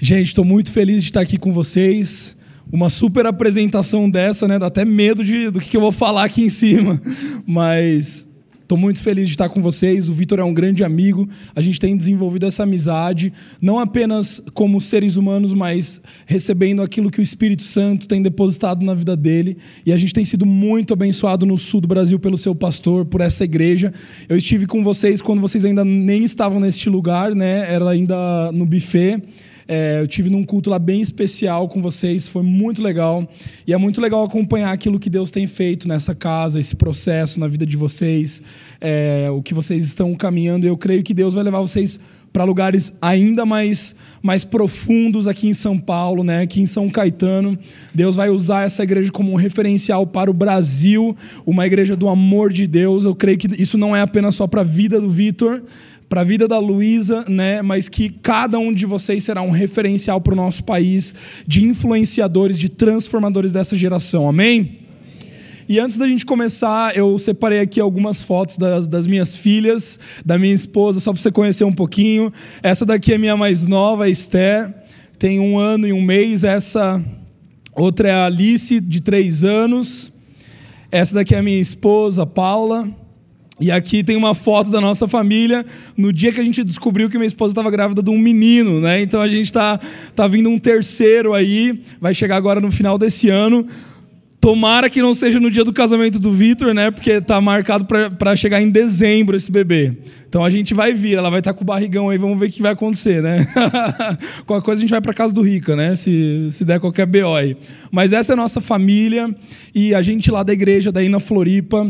Gente, estou muito feliz de estar aqui com vocês. Uma super apresentação dessa, né? Dá até medo de, do que eu vou falar aqui em cima. Mas estou muito feliz de estar com vocês. O Vitor é um grande amigo. A gente tem desenvolvido essa amizade, não apenas como seres humanos, mas recebendo aquilo que o Espírito Santo tem depositado na vida dele. E a gente tem sido muito abençoado no sul do Brasil pelo seu pastor, por essa igreja. Eu estive com vocês quando vocês ainda nem estavam neste lugar, né? Era ainda no buffet. É, eu tive num culto lá bem especial com vocês, foi muito legal. E é muito legal acompanhar aquilo que Deus tem feito nessa casa, esse processo na vida de vocês, é, o que vocês estão caminhando. E eu creio que Deus vai levar vocês para lugares ainda mais, mais profundos aqui em São Paulo, né? aqui em São Caetano. Deus vai usar essa igreja como um referencial para o Brasil, uma igreja do amor de Deus. Eu creio que isso não é apenas só para a vida do Vitor, para a vida da Luísa, né? Mas que cada um de vocês será um referencial para o nosso país de influenciadores, de transformadores dessa geração. Amém? E antes da gente começar, eu separei aqui algumas fotos das, das minhas filhas, da minha esposa, só para você conhecer um pouquinho. Essa daqui é minha mais nova, a Esther, tem um ano e um mês. Essa outra é a Alice, de três anos. Essa daqui é a minha esposa, Paula. E aqui tem uma foto da nossa família no dia que a gente descobriu que minha esposa estava grávida de um menino, né? Então a gente está tá vindo um terceiro aí, vai chegar agora no final desse ano. Tomara que não seja no dia do casamento do Vitor, né? Porque está marcado para chegar em dezembro esse bebê. Então a gente vai vir, ela vai estar tá com o barrigão aí, vamos ver o que vai acontecer, né? qualquer coisa a gente vai para casa do Rica, né? Se, se der qualquer BO aí. Mas essa é a nossa família e a gente lá da igreja, daí na Floripa,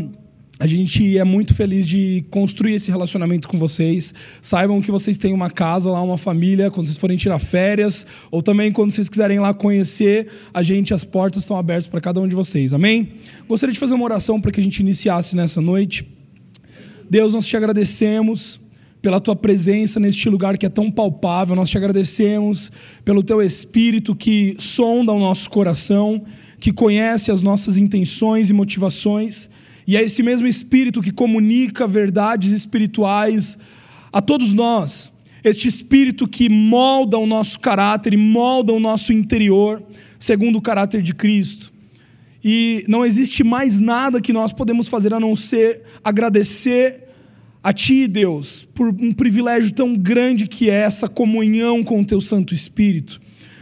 a gente é muito feliz de construir esse relacionamento com vocês. Saibam que vocês têm uma casa lá, uma família, quando vocês forem tirar férias, ou também quando vocês quiserem lá conhecer a gente, as portas estão abertas para cada um de vocês. Amém? Gostaria de fazer uma oração para que a gente iniciasse nessa noite. Deus, nós te agradecemos pela tua presença neste lugar que é tão palpável. Nós te agradecemos pelo teu espírito que sonda o nosso coração, que conhece as nossas intenções e motivações. E é esse mesmo Espírito que comunica verdades espirituais a todos nós. Este Espírito que molda o nosso caráter e molda o nosso interior, segundo o caráter de Cristo. E não existe mais nada que nós podemos fazer a não ser agradecer a Ti, Deus, por um privilégio tão grande que é essa comunhão com o Teu Santo Espírito.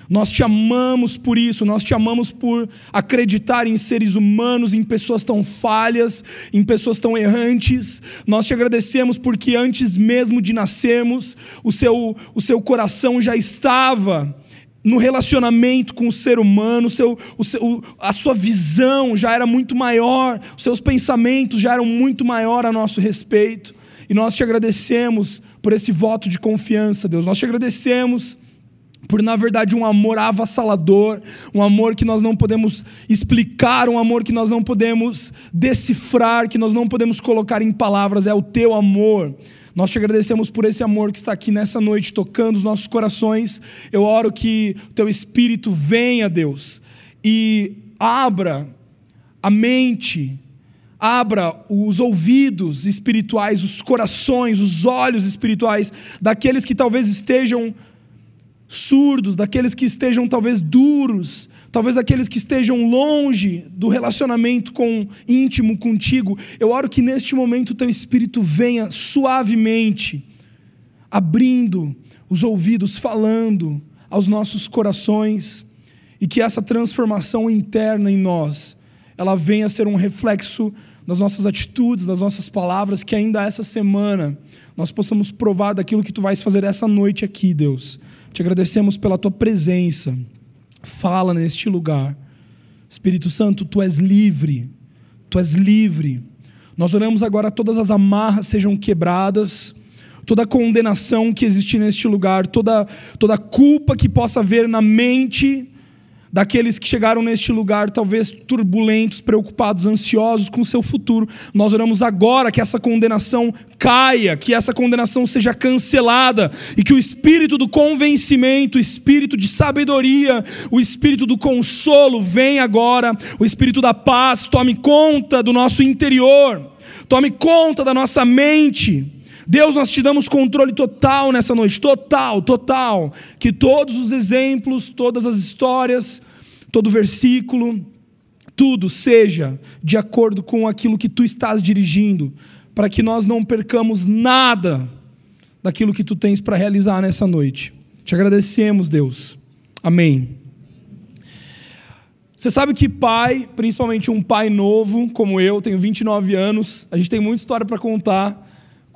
Nós te amamos por isso, nós te amamos por acreditar em seres humanos, em pessoas tão falhas, em pessoas tão errantes. Nós te agradecemos porque antes mesmo de nascermos, o seu, o seu coração já estava no relacionamento com o ser humano, o seu, o seu, a sua visão já era muito maior, os seus pensamentos já eram muito maior a nosso respeito. E nós te agradecemos por esse voto de confiança, Deus. Nós te agradecemos por na verdade um amor avassalador, um amor que nós não podemos explicar, um amor que nós não podemos decifrar, que nós não podemos colocar em palavras, é o teu amor. Nós te agradecemos por esse amor que está aqui nessa noite tocando os nossos corações. Eu oro que o teu espírito venha, Deus, e abra a mente, abra os ouvidos espirituais, os corações, os olhos espirituais daqueles que talvez estejam surdos, daqueles que estejam talvez duros, talvez aqueles que estejam longe do relacionamento com íntimo contigo. Eu oro que neste momento o teu espírito venha suavemente abrindo os ouvidos, falando aos nossos corações e que essa transformação interna em nós, ela venha a ser um reflexo das nossas atitudes, das nossas palavras, que ainda essa semana nós possamos provar daquilo que tu vais fazer essa noite aqui, Deus. Te agradecemos pela tua presença. Fala neste lugar. Espírito Santo, tu és livre. tu és livre. Nós oramos agora todas as amarras sejam quebradas, toda condenação que existe neste lugar, toda, toda culpa que possa haver na mente daqueles que chegaram neste lugar, talvez turbulentos, preocupados, ansiosos com o seu futuro. Nós oramos agora que essa condenação caia, que essa condenação seja cancelada e que o espírito do convencimento, o espírito de sabedoria, o espírito do consolo venha agora, o espírito da paz tome conta do nosso interior, tome conta da nossa mente. Deus, nós te damos controle total nessa noite, total, total. Que todos os exemplos, todas as histórias, todo versículo, tudo seja de acordo com aquilo que tu estás dirigindo, para que nós não percamos nada daquilo que tu tens para realizar nessa noite. Te agradecemos, Deus. Amém. Você sabe que pai, principalmente um pai novo como eu, tenho 29 anos, a gente tem muita história para contar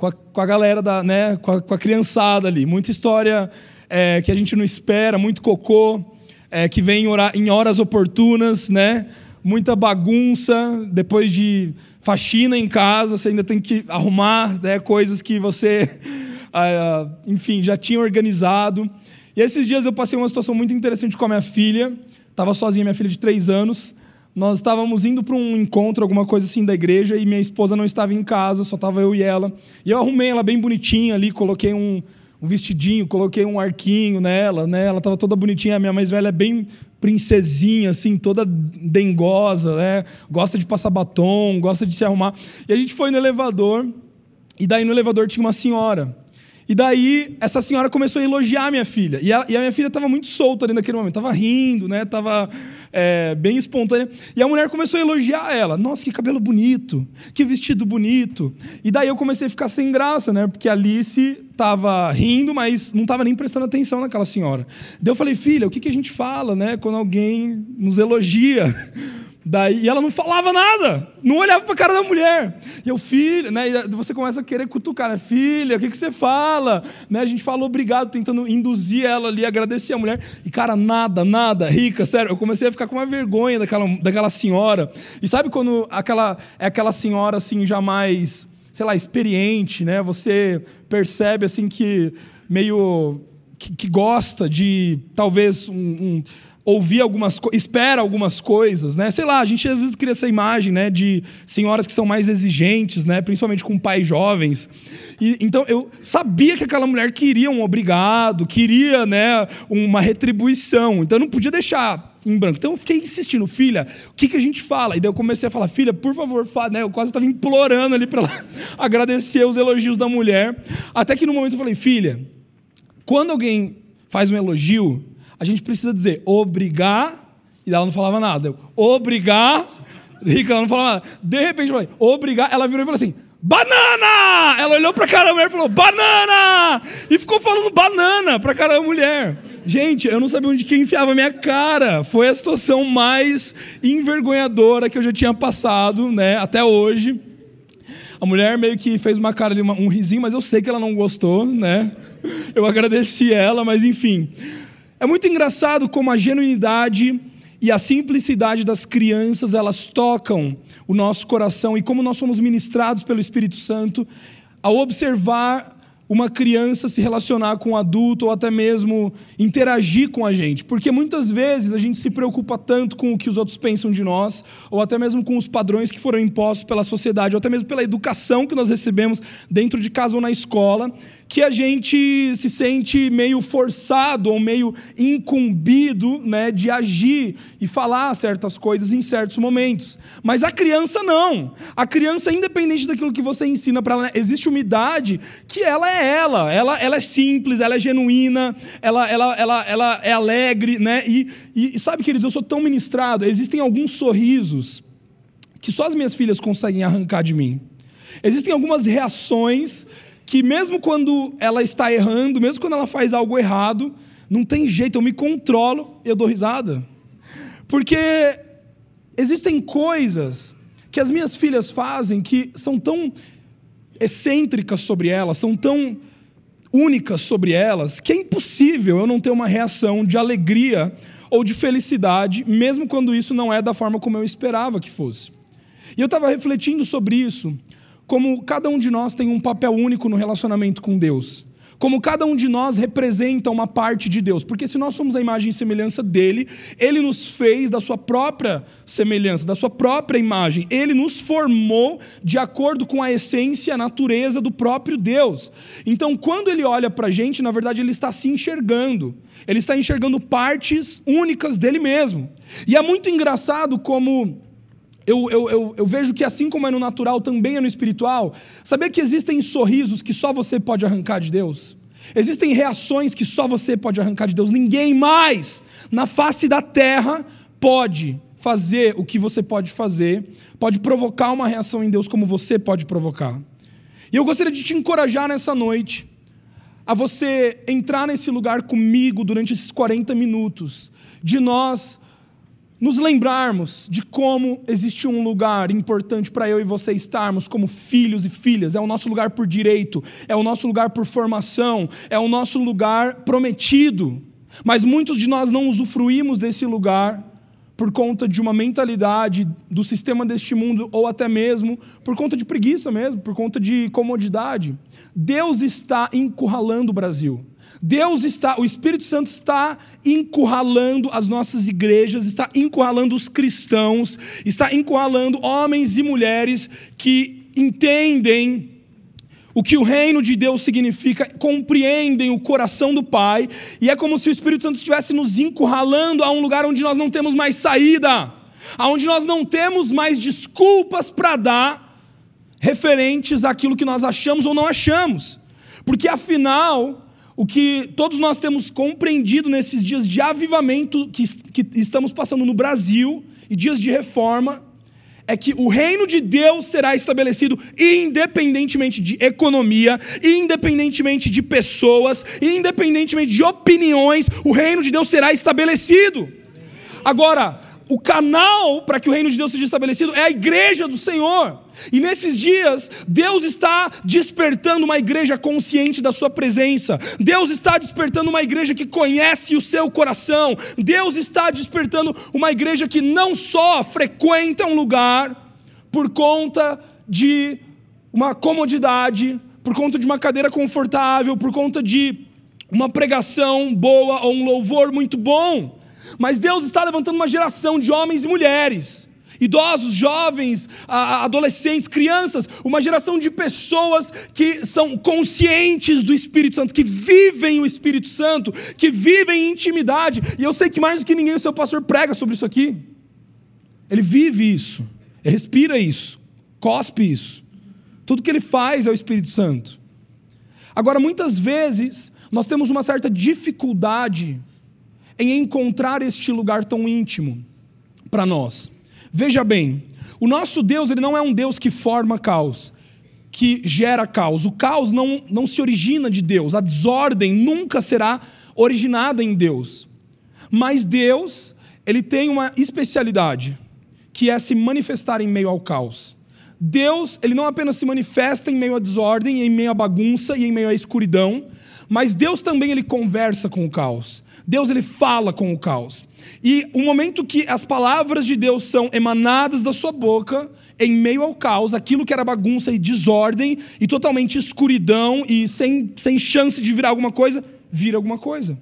com a, com a galera, da, né, com a, com a criançada ali. Muita história é, que a gente não espera, muito cocô, é, que vem em, hora, em horas oportunas, né? Muita bagunça, depois de faxina em casa, você ainda tem que arrumar né, coisas que você, ah, enfim, já tinha organizado. E esses dias eu passei uma situação muito interessante com a minha filha. Estava sozinha, minha filha de três anos. Nós estávamos indo para um encontro, alguma coisa assim da igreja, e minha esposa não estava em casa, só estava eu e ela. E eu arrumei ela bem bonitinha ali, coloquei um, um vestidinho, coloquei um arquinho nela, né? Ela estava toda bonitinha. A minha mais velha é bem princesinha, assim, toda dengosa, né? Gosta de passar batom, gosta de se arrumar. E a gente foi no elevador, e daí no elevador tinha uma senhora. E daí, essa senhora começou a elogiar minha filha. E a, e a minha filha estava muito solta ali naquele momento. Estava rindo, né? Tava é, bem espontânea. E a mulher começou a elogiar ela. Nossa, que cabelo bonito. Que vestido bonito. E daí eu comecei a ficar sem graça, né? Porque a Alice estava rindo, mas não estava nem prestando atenção naquela senhora. Daí eu falei, filha, o que, que a gente fala, né? Quando alguém nos elogia. Daí, e ela não falava nada, não olhava para a cara da mulher. E eu, filha, né? E você começa a querer cutucar, né? Filha, o que, que você fala? Né? A gente falou obrigado, tentando induzir ela ali, agradecer a mulher. E, cara, nada, nada, rica, sério. Eu comecei a ficar com uma vergonha daquela, daquela senhora. E sabe quando aquela, é aquela senhora assim, já mais, sei lá, experiente, né? Você percebe assim que meio. que, que gosta de talvez um, um ouvir algumas coisas, espera algumas coisas, né? Sei lá, a gente às vezes cria essa imagem, né, de senhoras que são mais exigentes, né, principalmente com pais jovens. E, então eu sabia que aquela mulher queria um obrigado, queria, né, uma retribuição. Então eu não podia deixar em branco. Então eu fiquei insistindo, filha, o que, que a gente fala? E daí eu comecei a falar, filha, por favor, fala, né? Eu quase estava implorando ali para ela agradecer os elogios da mulher. Até que no momento eu falei, filha, quando alguém faz um elogio, a gente precisa dizer obrigar, e ela não falava nada. Eu, obrigar, rica, ela não falava nada. De repente eu falei, obrigar, ela virou e falou assim, banana! Ela olhou pra cara da mulher e falou, banana! E ficou falando banana pra cara da mulher. Gente, eu não sabia onde que enfiava a minha cara. Foi a situação mais envergonhadora que eu já tinha passado, né, até hoje. A mulher meio que fez uma cara de um risinho, mas eu sei que ela não gostou, né? Eu agradeci ela, mas enfim. É muito engraçado como a genuinidade e a simplicidade das crianças, elas tocam o nosso coração e como nós somos ministrados pelo Espírito Santo ao observar uma criança se relacionar com um adulto ou até mesmo interagir com a gente. Porque muitas vezes a gente se preocupa tanto com o que os outros pensam de nós, ou até mesmo com os padrões que foram impostos pela sociedade, ou até mesmo pela educação que nós recebemos dentro de casa ou na escola, que a gente se sente meio forçado ou meio incumbido né, de agir e falar certas coisas em certos momentos. Mas a criança não. A criança, independente daquilo que você ensina para ela, existe uma idade que ela é ela. Ela, ela é simples, ela é genuína, ela, ela, ela, ela é alegre. Né? E, e sabe, queridos, eu sou tão ministrado. Existem alguns sorrisos que só as minhas filhas conseguem arrancar de mim. Existem algumas reações que mesmo quando ela está errando, mesmo quando ela faz algo errado, não tem jeito, eu me controlo, eu dou risada. Porque existem coisas que as minhas filhas fazem que são tão excêntricas sobre elas, são tão únicas sobre elas, que é impossível eu não ter uma reação de alegria ou de felicidade, mesmo quando isso não é da forma como eu esperava que fosse. E eu estava refletindo sobre isso, como cada um de nós tem um papel único no relacionamento com Deus como cada um de nós representa uma parte de Deus. Porque se nós somos a imagem e semelhança dele, ele nos fez da sua própria semelhança, da sua própria imagem. Ele nos formou de acordo com a essência, a natureza do próprio Deus. Então, quando ele olha para a gente, na verdade, ele está se enxergando. Ele está enxergando partes únicas dele mesmo. E é muito engraçado como. Eu, eu, eu, eu, vejo que assim como é no natural, também é no espiritual. Saber que existem sorrisos que só você pode arrancar de Deus? Existem reações que só você pode arrancar de Deus. Ninguém mais na face da terra pode fazer o que você pode fazer, pode provocar uma reação em Deus como você pode provocar. E eu gostaria de te encorajar nessa noite a você entrar nesse lugar comigo durante esses 40 minutos, de nós nos lembrarmos de como existe um lugar importante para eu e você estarmos como filhos e filhas. É o nosso lugar por direito, é o nosso lugar por formação, é o nosso lugar prometido. Mas muitos de nós não usufruímos desse lugar por conta de uma mentalidade do sistema deste mundo ou até mesmo por conta de preguiça mesmo, por conta de comodidade. Deus está encurralando o Brasil. Deus está, o Espírito Santo está encurralando as nossas igrejas, está encurralando os cristãos, está encurralando homens e mulheres que entendem o que o reino de Deus significa, compreendem o coração do Pai, e é como se o Espírito Santo estivesse nos encurralando a um lugar onde nós não temos mais saída, aonde nós não temos mais desculpas para dar referentes àquilo que nós achamos ou não achamos. Porque afinal, o que todos nós temos compreendido nesses dias de avivamento que, que estamos passando no Brasil e dias de reforma é que o reino de Deus será estabelecido independentemente de economia, independentemente de pessoas, independentemente de opiniões, o reino de Deus será estabelecido. Agora, o canal para que o reino de Deus seja estabelecido é a igreja do Senhor. E nesses dias, Deus está despertando uma igreja consciente da sua presença. Deus está despertando uma igreja que conhece o seu coração. Deus está despertando uma igreja que não só frequenta um lugar por conta de uma comodidade, por conta de uma cadeira confortável, por conta de uma pregação boa ou um louvor muito bom mas Deus está levantando uma geração de homens e mulheres, idosos, jovens, adolescentes, crianças, uma geração de pessoas que são conscientes do Espírito Santo, que vivem o Espírito Santo, que vivem em intimidade. E eu sei que mais do que ninguém o seu pastor prega sobre isso aqui. Ele vive isso, ele respira isso, cospe isso. Tudo que ele faz é o Espírito Santo. Agora, muitas vezes, nós temos uma certa dificuldade em encontrar este lugar tão íntimo para nós. Veja bem, o nosso Deus ele não é um Deus que forma caos, que gera caos. O caos não, não se origina de Deus, a desordem nunca será originada em Deus. Mas Deus, ele tem uma especialidade, que é se manifestar em meio ao caos. Deus, ele não apenas se manifesta em meio à desordem, em meio à bagunça e em meio à escuridão, mas Deus também ele conversa com o caos. Deus ele fala com o caos. E o momento que as palavras de Deus são emanadas da sua boca, em meio ao caos, aquilo que era bagunça e desordem, e totalmente escuridão, e sem, sem chance de virar alguma coisa, vira alguma coisa.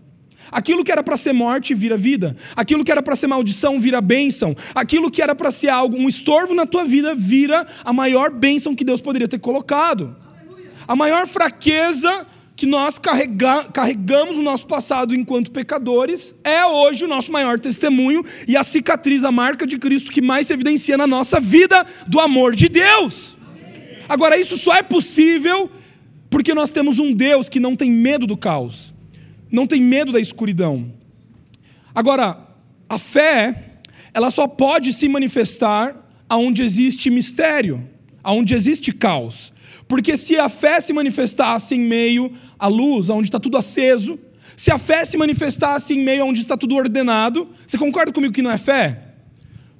Aquilo que era para ser morte vira vida. Aquilo que era para ser maldição vira bênção. Aquilo que era para ser algo, um estorvo na tua vida, vira a maior bênção que Deus poderia ter colocado. A maior fraqueza que nós carrega, carregamos o nosso passado enquanto pecadores, é hoje o nosso maior testemunho e a cicatriz, a marca de Cristo que mais se evidencia na nossa vida do amor de Deus. Agora, isso só é possível porque nós temos um Deus que não tem medo do caos, não tem medo da escuridão. Agora, a fé, ela só pode se manifestar aonde existe mistério, aonde existe caos. Porque se a fé se manifestasse em meio à luz, onde está tudo aceso, se a fé se manifestasse em meio onde está tudo ordenado, você concorda comigo que não é fé?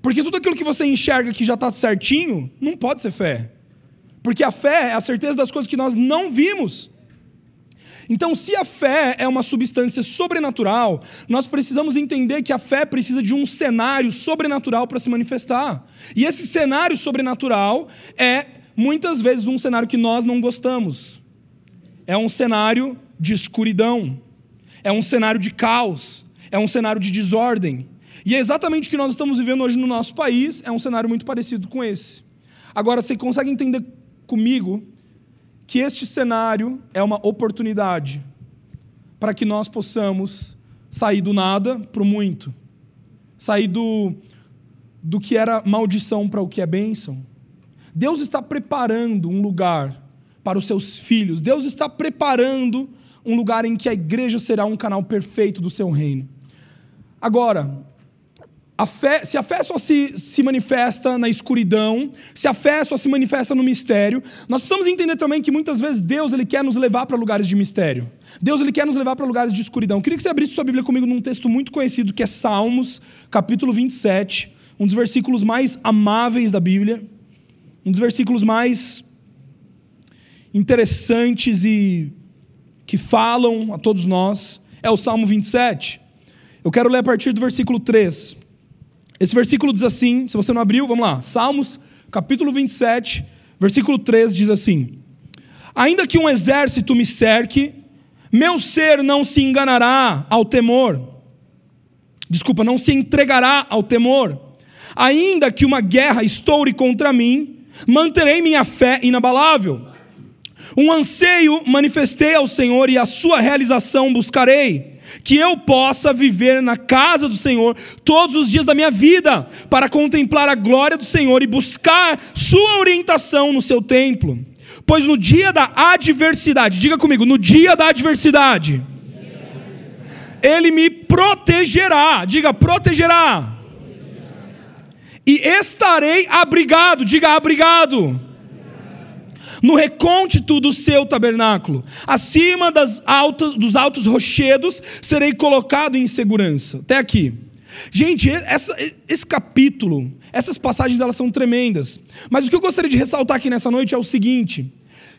Porque tudo aquilo que você enxerga que já está certinho, não pode ser fé. Porque a fé é a certeza das coisas que nós não vimos. Então, se a fé é uma substância sobrenatural, nós precisamos entender que a fé precisa de um cenário sobrenatural para se manifestar. E esse cenário sobrenatural é, muitas vezes, um cenário que nós não gostamos. É um cenário de escuridão, é um cenário de caos, é um cenário de desordem. E é exatamente o que nós estamos vivendo hoje no nosso país, é um cenário muito parecido com esse. Agora, você consegue entender comigo que este cenário é uma oportunidade para que nós possamos sair do nada para o muito, sair do, do que era maldição para o que é bênção. Deus está preparando um lugar para os seus filhos, Deus está preparando um lugar em que a igreja será um canal perfeito do seu reino. Agora, a fé, se a fé só se, se manifesta na escuridão, se a fé só se manifesta no mistério, nós precisamos entender também que muitas vezes Deus ele quer nos levar para lugares de mistério. Deus ele quer nos levar para lugares de escuridão. Eu queria que você abrisse sua Bíblia comigo num texto muito conhecido que é Salmos, capítulo 27, um dos versículos mais amáveis da Bíblia, um dos versículos mais interessantes e que falam a todos nós, é o Salmo 27. Eu quero ler a partir do versículo 3. Esse versículo diz assim, se você não abriu, vamos lá. Salmos, capítulo 27, versículo 3 diz assim: Ainda que um exército me cerque, meu ser não se enganará ao temor. Desculpa, não se entregará ao temor. Ainda que uma guerra estoure contra mim, manterei minha fé inabalável. Um anseio manifestei ao Senhor e a sua realização buscarei que eu possa viver na casa do Senhor todos os dias da minha vida, para contemplar a glória do Senhor e buscar Sua orientação no seu templo. Pois no dia da adversidade, diga comigo, no dia da adversidade, Ele me protegerá, diga, protegerá. E estarei abrigado, diga, abrigado no recôndito do seu tabernáculo, acima das altas, dos altos rochedos, serei colocado em segurança. Até aqui. Gente, essa, esse capítulo, essas passagens elas são tremendas. Mas o que eu gostaria de ressaltar aqui nessa noite é o seguinte: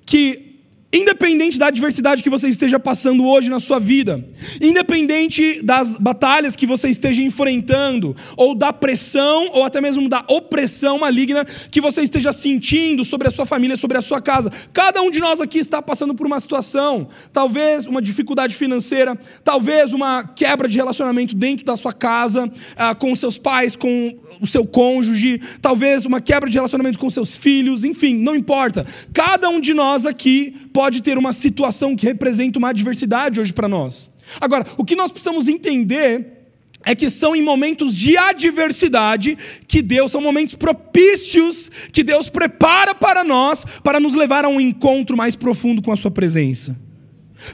que Independente da adversidade que você esteja passando hoje na sua vida, independente das batalhas que você esteja enfrentando, ou da pressão, ou até mesmo da opressão maligna que você esteja sentindo sobre a sua família, sobre a sua casa, cada um de nós aqui está passando por uma situação, talvez uma dificuldade financeira, talvez uma quebra de relacionamento dentro da sua casa, ah, com seus pais, com o seu cônjuge, talvez uma quebra de relacionamento com seus filhos, enfim, não importa. Cada um de nós aqui pode ter uma situação que representa uma adversidade hoje para nós. Agora, o que nós precisamos entender é que são em momentos de adversidade que Deus, são momentos propícios que Deus prepara para nós, para nos levar a um encontro mais profundo com a Sua presença.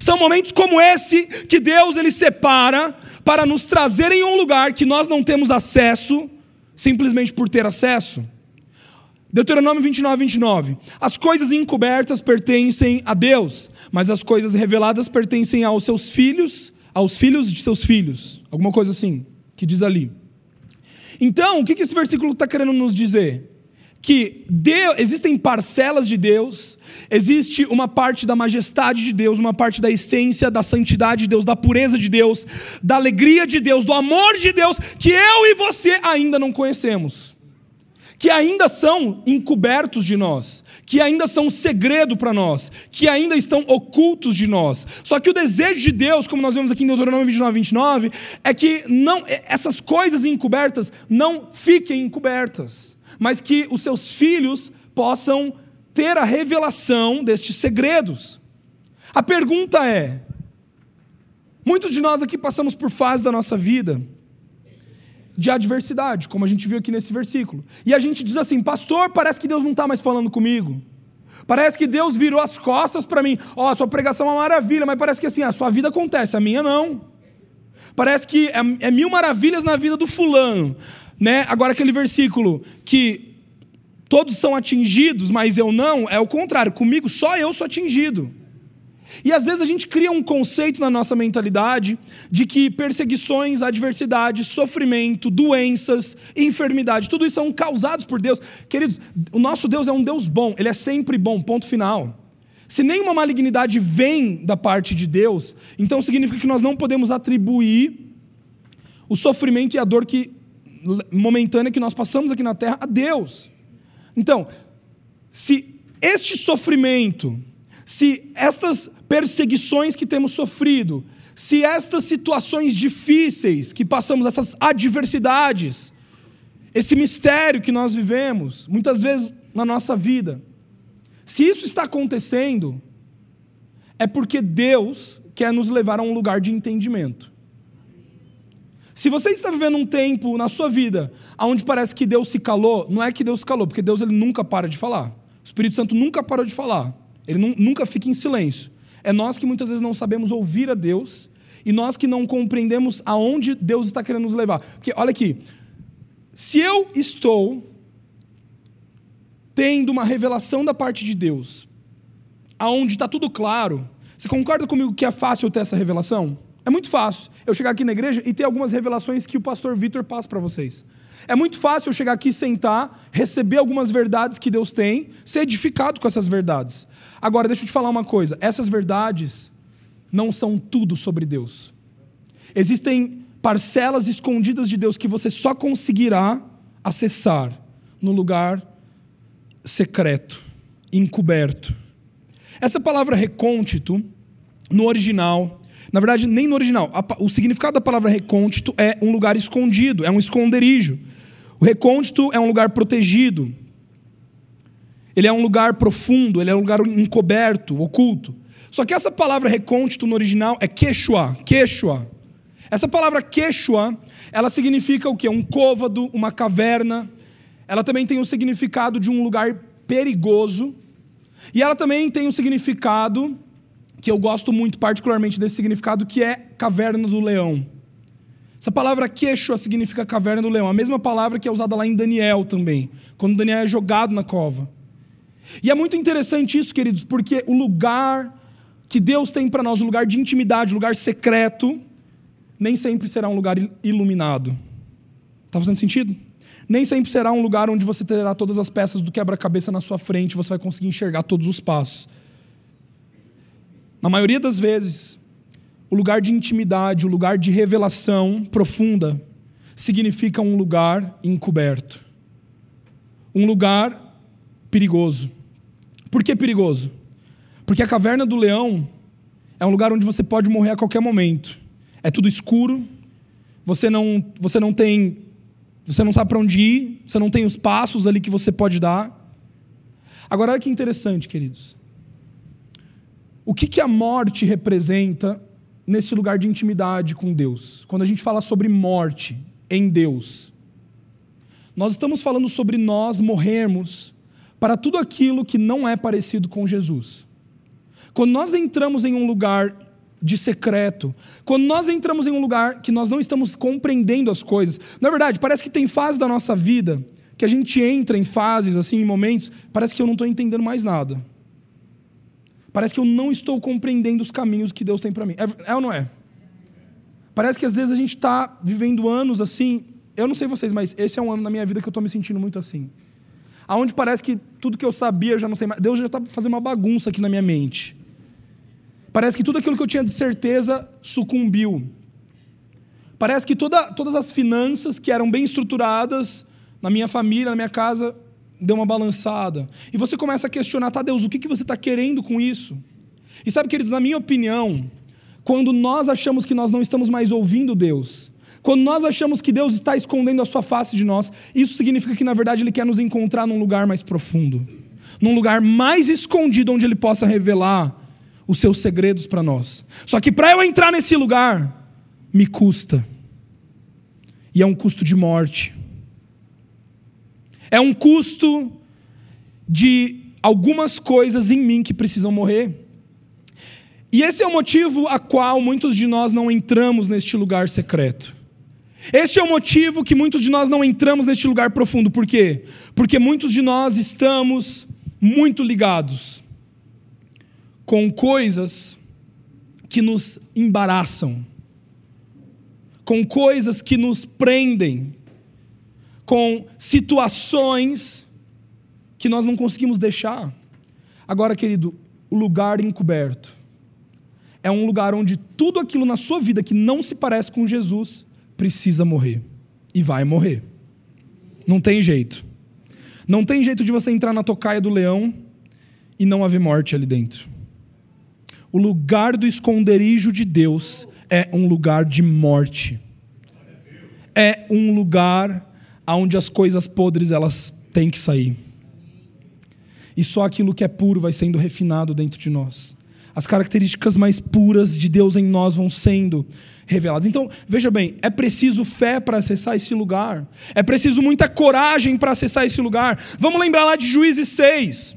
São momentos como esse que Deus ele separa para nos trazer em um lugar que nós não temos acesso, simplesmente por ter acesso. Deuteronômio 29, 29. As coisas encobertas pertencem a Deus, mas as coisas reveladas pertencem aos seus filhos, aos filhos de seus filhos. Alguma coisa assim, que diz ali. Então, o que esse versículo está querendo nos dizer? Que Deus, existem parcelas de Deus, existe uma parte da majestade de Deus, uma parte da essência, da santidade de Deus, da pureza de Deus, da alegria de Deus, do amor de Deus, que eu e você ainda não conhecemos que ainda são encobertos de nós, que ainda são um segredo para nós, que ainda estão ocultos de nós. Só que o desejo de Deus, como nós vemos aqui em Deuteronômio 29, 29, é que não, essas coisas encobertas não fiquem encobertas, mas que os seus filhos possam ter a revelação destes segredos. A pergunta é: muitos de nós aqui passamos por fases da nossa vida de adversidade, como a gente viu aqui nesse versículo. E a gente diz assim, pastor, parece que Deus não está mais falando comigo. Parece que Deus virou as costas para mim. Ó, oh, sua pregação é uma maravilha, mas parece que assim, a sua vida acontece, a minha não. Parece que é, é mil maravilhas na vida do fulano. Né? Agora aquele versículo que todos são atingidos, mas eu não, é o contrário. Comigo só eu sou atingido. E às vezes a gente cria um conceito na nossa mentalidade de que perseguições, adversidade, sofrimento, doenças, enfermidade, tudo isso são causados por Deus. Queridos, o nosso Deus é um Deus bom, ele é sempre bom, ponto final. Se nenhuma malignidade vem da parte de Deus, então significa que nós não podemos atribuir o sofrimento e a dor que momentânea que nós passamos aqui na terra a Deus. Então, se este sofrimento, se estas perseguições que temos sofrido, se estas situações difíceis que passamos, essas adversidades, esse mistério que nós vivemos, muitas vezes na nossa vida, se isso está acontecendo, é porque Deus quer nos levar a um lugar de entendimento. Se você está vivendo um tempo na sua vida onde parece que Deus se calou, não é que Deus se calou, porque Deus ele nunca para de falar. O Espírito Santo nunca parou de falar. Ele nunca fica em silêncio. É nós que muitas vezes não sabemos ouvir a Deus e nós que não compreendemos aonde Deus está querendo nos levar. Porque olha aqui, se eu estou tendo uma revelação da parte de Deus, aonde está tudo claro, você concorda comigo que é fácil ter essa revelação? É muito fácil eu chegar aqui na igreja e ter algumas revelações que o pastor Vitor passa para vocês. É muito fácil eu chegar aqui, sentar, receber algumas verdades que Deus tem, ser edificado com essas verdades. Agora, deixa eu te falar uma coisa: essas verdades não são tudo sobre Deus. Existem parcelas escondidas de Deus que você só conseguirá acessar no lugar secreto, encoberto. Essa palavra recôndito, no original, na verdade, nem no original, o significado da palavra recôndito é um lugar escondido, é um esconderijo. O recôndito é um lugar protegido. Ele é um lugar profundo, ele é um lugar encoberto, oculto. Só que essa palavra recôndito no original é quechua, quechua. Essa palavra quechua, ela significa o quê? Um côvado, uma caverna, ela também tem o significado de um lugar perigoso. E ela também tem o significado, que eu gosto muito particularmente desse significado, que é caverna do leão. Essa palavra queixo significa caverna do leão, a mesma palavra que é usada lá em Daniel também, quando Daniel é jogado na cova. E é muito interessante isso, queridos, porque o lugar que Deus tem para nós, o lugar de intimidade, o lugar secreto, nem sempre será um lugar iluminado. Está fazendo sentido? Nem sempre será um lugar onde você terá todas as peças do quebra-cabeça na sua frente, você vai conseguir enxergar todos os passos. Na maioria das vezes, o lugar de intimidade, o lugar de revelação profunda, significa um lugar encoberto. Um lugar perigoso. Por que perigoso? Porque a caverna do leão é um lugar onde você pode morrer a qualquer momento. É tudo escuro, você não, você não tem você não sabe para onde ir, você não tem os passos ali que você pode dar. Agora, olha que interessante, queridos. O que, que a morte representa nesse lugar de intimidade com Deus? Quando a gente fala sobre morte em Deus, nós estamos falando sobre nós morrermos para tudo aquilo que não é parecido com Jesus. Quando nós entramos em um lugar de secreto. Quando nós entramos em um lugar que nós não estamos compreendendo as coisas, na verdade, parece que tem fases da nossa vida que a gente entra em fases, assim, em momentos, parece que eu não estou entendendo mais nada. Parece que eu não estou compreendendo os caminhos que Deus tem para mim. É, é, ou não é? Parece que às vezes a gente está vivendo anos assim. Eu não sei vocês, mas esse é um ano na minha vida que eu estou me sentindo muito assim. Aonde parece que tudo que eu sabia eu já não sei mais. Deus já está fazendo uma bagunça aqui na minha mente. Parece que tudo aquilo que eu tinha de certeza sucumbiu. Parece que toda, todas as finanças que eram bem estruturadas na minha família, na minha casa, deu uma balançada. E você começa a questionar, tá, Deus, o que, que você está querendo com isso? E sabe, queridos, na minha opinião, quando nós achamos que nós não estamos mais ouvindo Deus, quando nós achamos que Deus está escondendo a sua face de nós, isso significa que, na verdade, Ele quer nos encontrar num lugar mais profundo, num lugar mais escondido, onde Ele possa revelar os seus segredos para nós. Só que para eu entrar nesse lugar, me custa. E é um custo de morte. É um custo de algumas coisas em mim que precisam morrer. E esse é o motivo a qual muitos de nós não entramos neste lugar secreto. Este é o motivo que muitos de nós não entramos neste lugar profundo. Por quê? Porque muitos de nós estamos muito ligados com coisas que nos embaraçam, com coisas que nos prendem, com situações que nós não conseguimos deixar. Agora, querido, o lugar encoberto. É um lugar onde tudo aquilo na sua vida que não se parece com Jesus precisa morrer. E vai morrer. Não tem jeito. Não tem jeito de você entrar na tocaia do leão e não haver morte ali dentro. O lugar do esconderijo de Deus é um lugar de morte. É um lugar onde as coisas podres elas têm que sair. E só aquilo que é puro vai sendo refinado dentro de nós. As características mais puras de Deus em nós vão sendo reveladas. Então, veja bem, é preciso fé para acessar esse lugar. É preciso muita coragem para acessar esse lugar. Vamos lembrar lá de Juízes 6.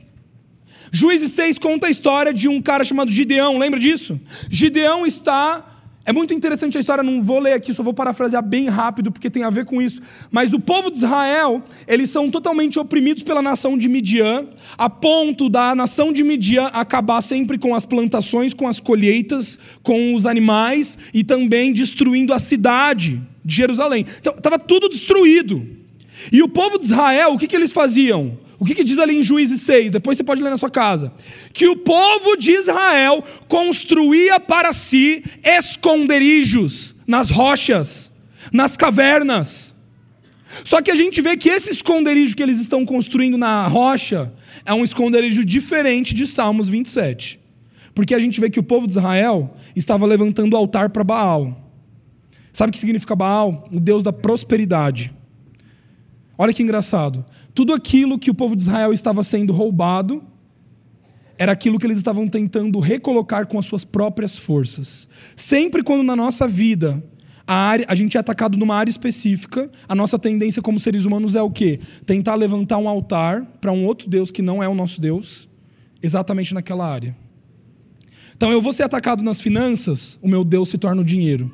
Juízes 6 conta a história de um cara chamado Gideão, lembra disso? Gideão está é muito interessante a história, não vou ler aqui, só vou parafrasear bem rápido, porque tem a ver com isso. Mas o povo de Israel, eles são totalmente oprimidos pela nação de Midian, a ponto da nação de Midian acabar sempre com as plantações, com as colheitas, com os animais e também destruindo a cidade de Jerusalém. Então, estava tudo destruído. E o povo de Israel, o que, que eles faziam? O que, que, diz ali em Juízes 6? Depois você pode ler na sua casa. Que o povo de Israel construía para si esconderijos nas rochas, nas cavernas. Só que a gente vê que esse esconderijo que eles estão construindo na rocha é um esconderijo diferente de Salmos 27. Porque a gente vê que o povo de Israel estava levantando altar para Baal. Sabe o que significa Baal? O Deus da prosperidade. Olha que engraçado. Tudo aquilo que o povo de Israel estava sendo roubado era aquilo que eles estavam tentando recolocar com as suas próprias forças. Sempre quando na nossa vida a, área, a gente é atacado numa área específica, a nossa tendência como seres humanos é o quê? Tentar levantar um altar para um outro Deus que não é o nosso Deus, exatamente naquela área. Então eu vou ser atacado nas finanças, o meu Deus se torna o dinheiro.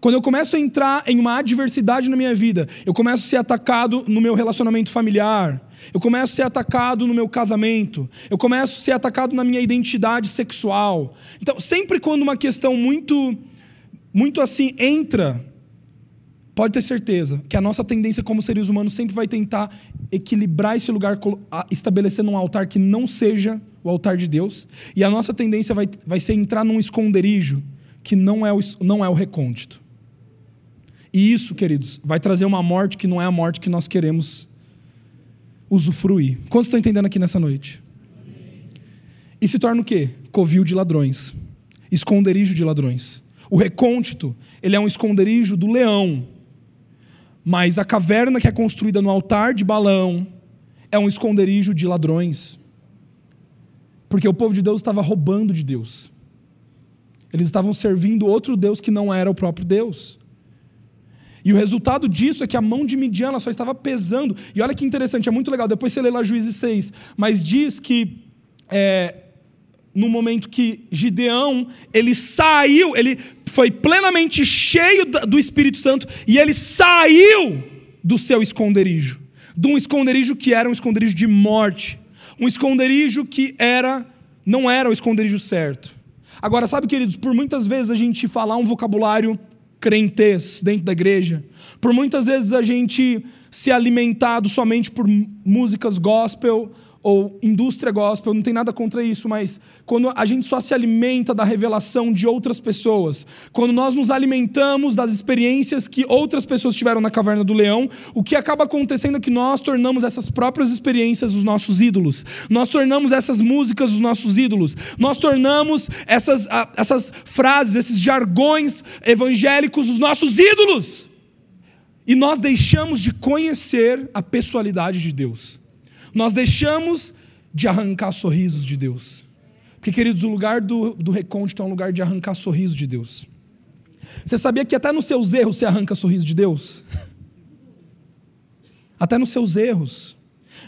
Quando eu começo a entrar em uma adversidade na minha vida, eu começo a ser atacado no meu relacionamento familiar, eu começo a ser atacado no meu casamento, eu começo a ser atacado na minha identidade sexual. Então, sempre quando uma questão muito, muito assim entra, pode ter certeza que a nossa tendência como seres humanos sempre vai tentar equilibrar esse lugar, estabelecendo um altar que não seja o altar de Deus, e a nossa tendência vai, vai ser entrar num esconderijo que não é o, não é o recôndito. E isso, queridos, vai trazer uma morte que não é a morte que nós queremos usufruir. Quantos estão entendendo aqui nessa noite? E se torna o quê? Covil de ladrões, esconderijo de ladrões. O recôndito, ele é um esconderijo do leão. Mas a caverna que é construída no altar de Balão é um esconderijo de ladrões. Porque o povo de Deus estava roubando de Deus. Eles estavam servindo outro Deus que não era o próprio Deus. E o resultado disso é que a mão de Midian só estava pesando. E olha que interessante, é muito legal. Depois você lê lá Juízes 6. Mas diz que é, no momento que Gideão ele saiu, ele foi plenamente cheio do Espírito Santo e ele saiu do seu esconderijo, de um esconderijo que era um esconderijo de morte, um esconderijo que era não era o esconderijo certo. Agora, sabe, queridos, por muitas vezes a gente falar um vocabulário crentes dentro da igreja. Por muitas vezes a gente se alimentado somente por músicas gospel ou indústria gospel, não tem nada contra isso, mas quando a gente só se alimenta da revelação de outras pessoas, quando nós nos alimentamos das experiências que outras pessoas tiveram na caverna do leão, o que acaba acontecendo é que nós tornamos essas próprias experiências os nossos ídolos, nós tornamos essas músicas os nossos ídolos, nós tornamos essas, essas frases, esses jargões evangélicos os nossos ídolos. E nós deixamos de conhecer a pessoalidade de Deus nós deixamos de arrancar sorrisos de Deus. Porque, queridos, o lugar do, do recôndito é um lugar de arrancar sorriso de Deus. Você sabia que até nos seus erros você arranca sorriso de Deus? Até nos seus erros.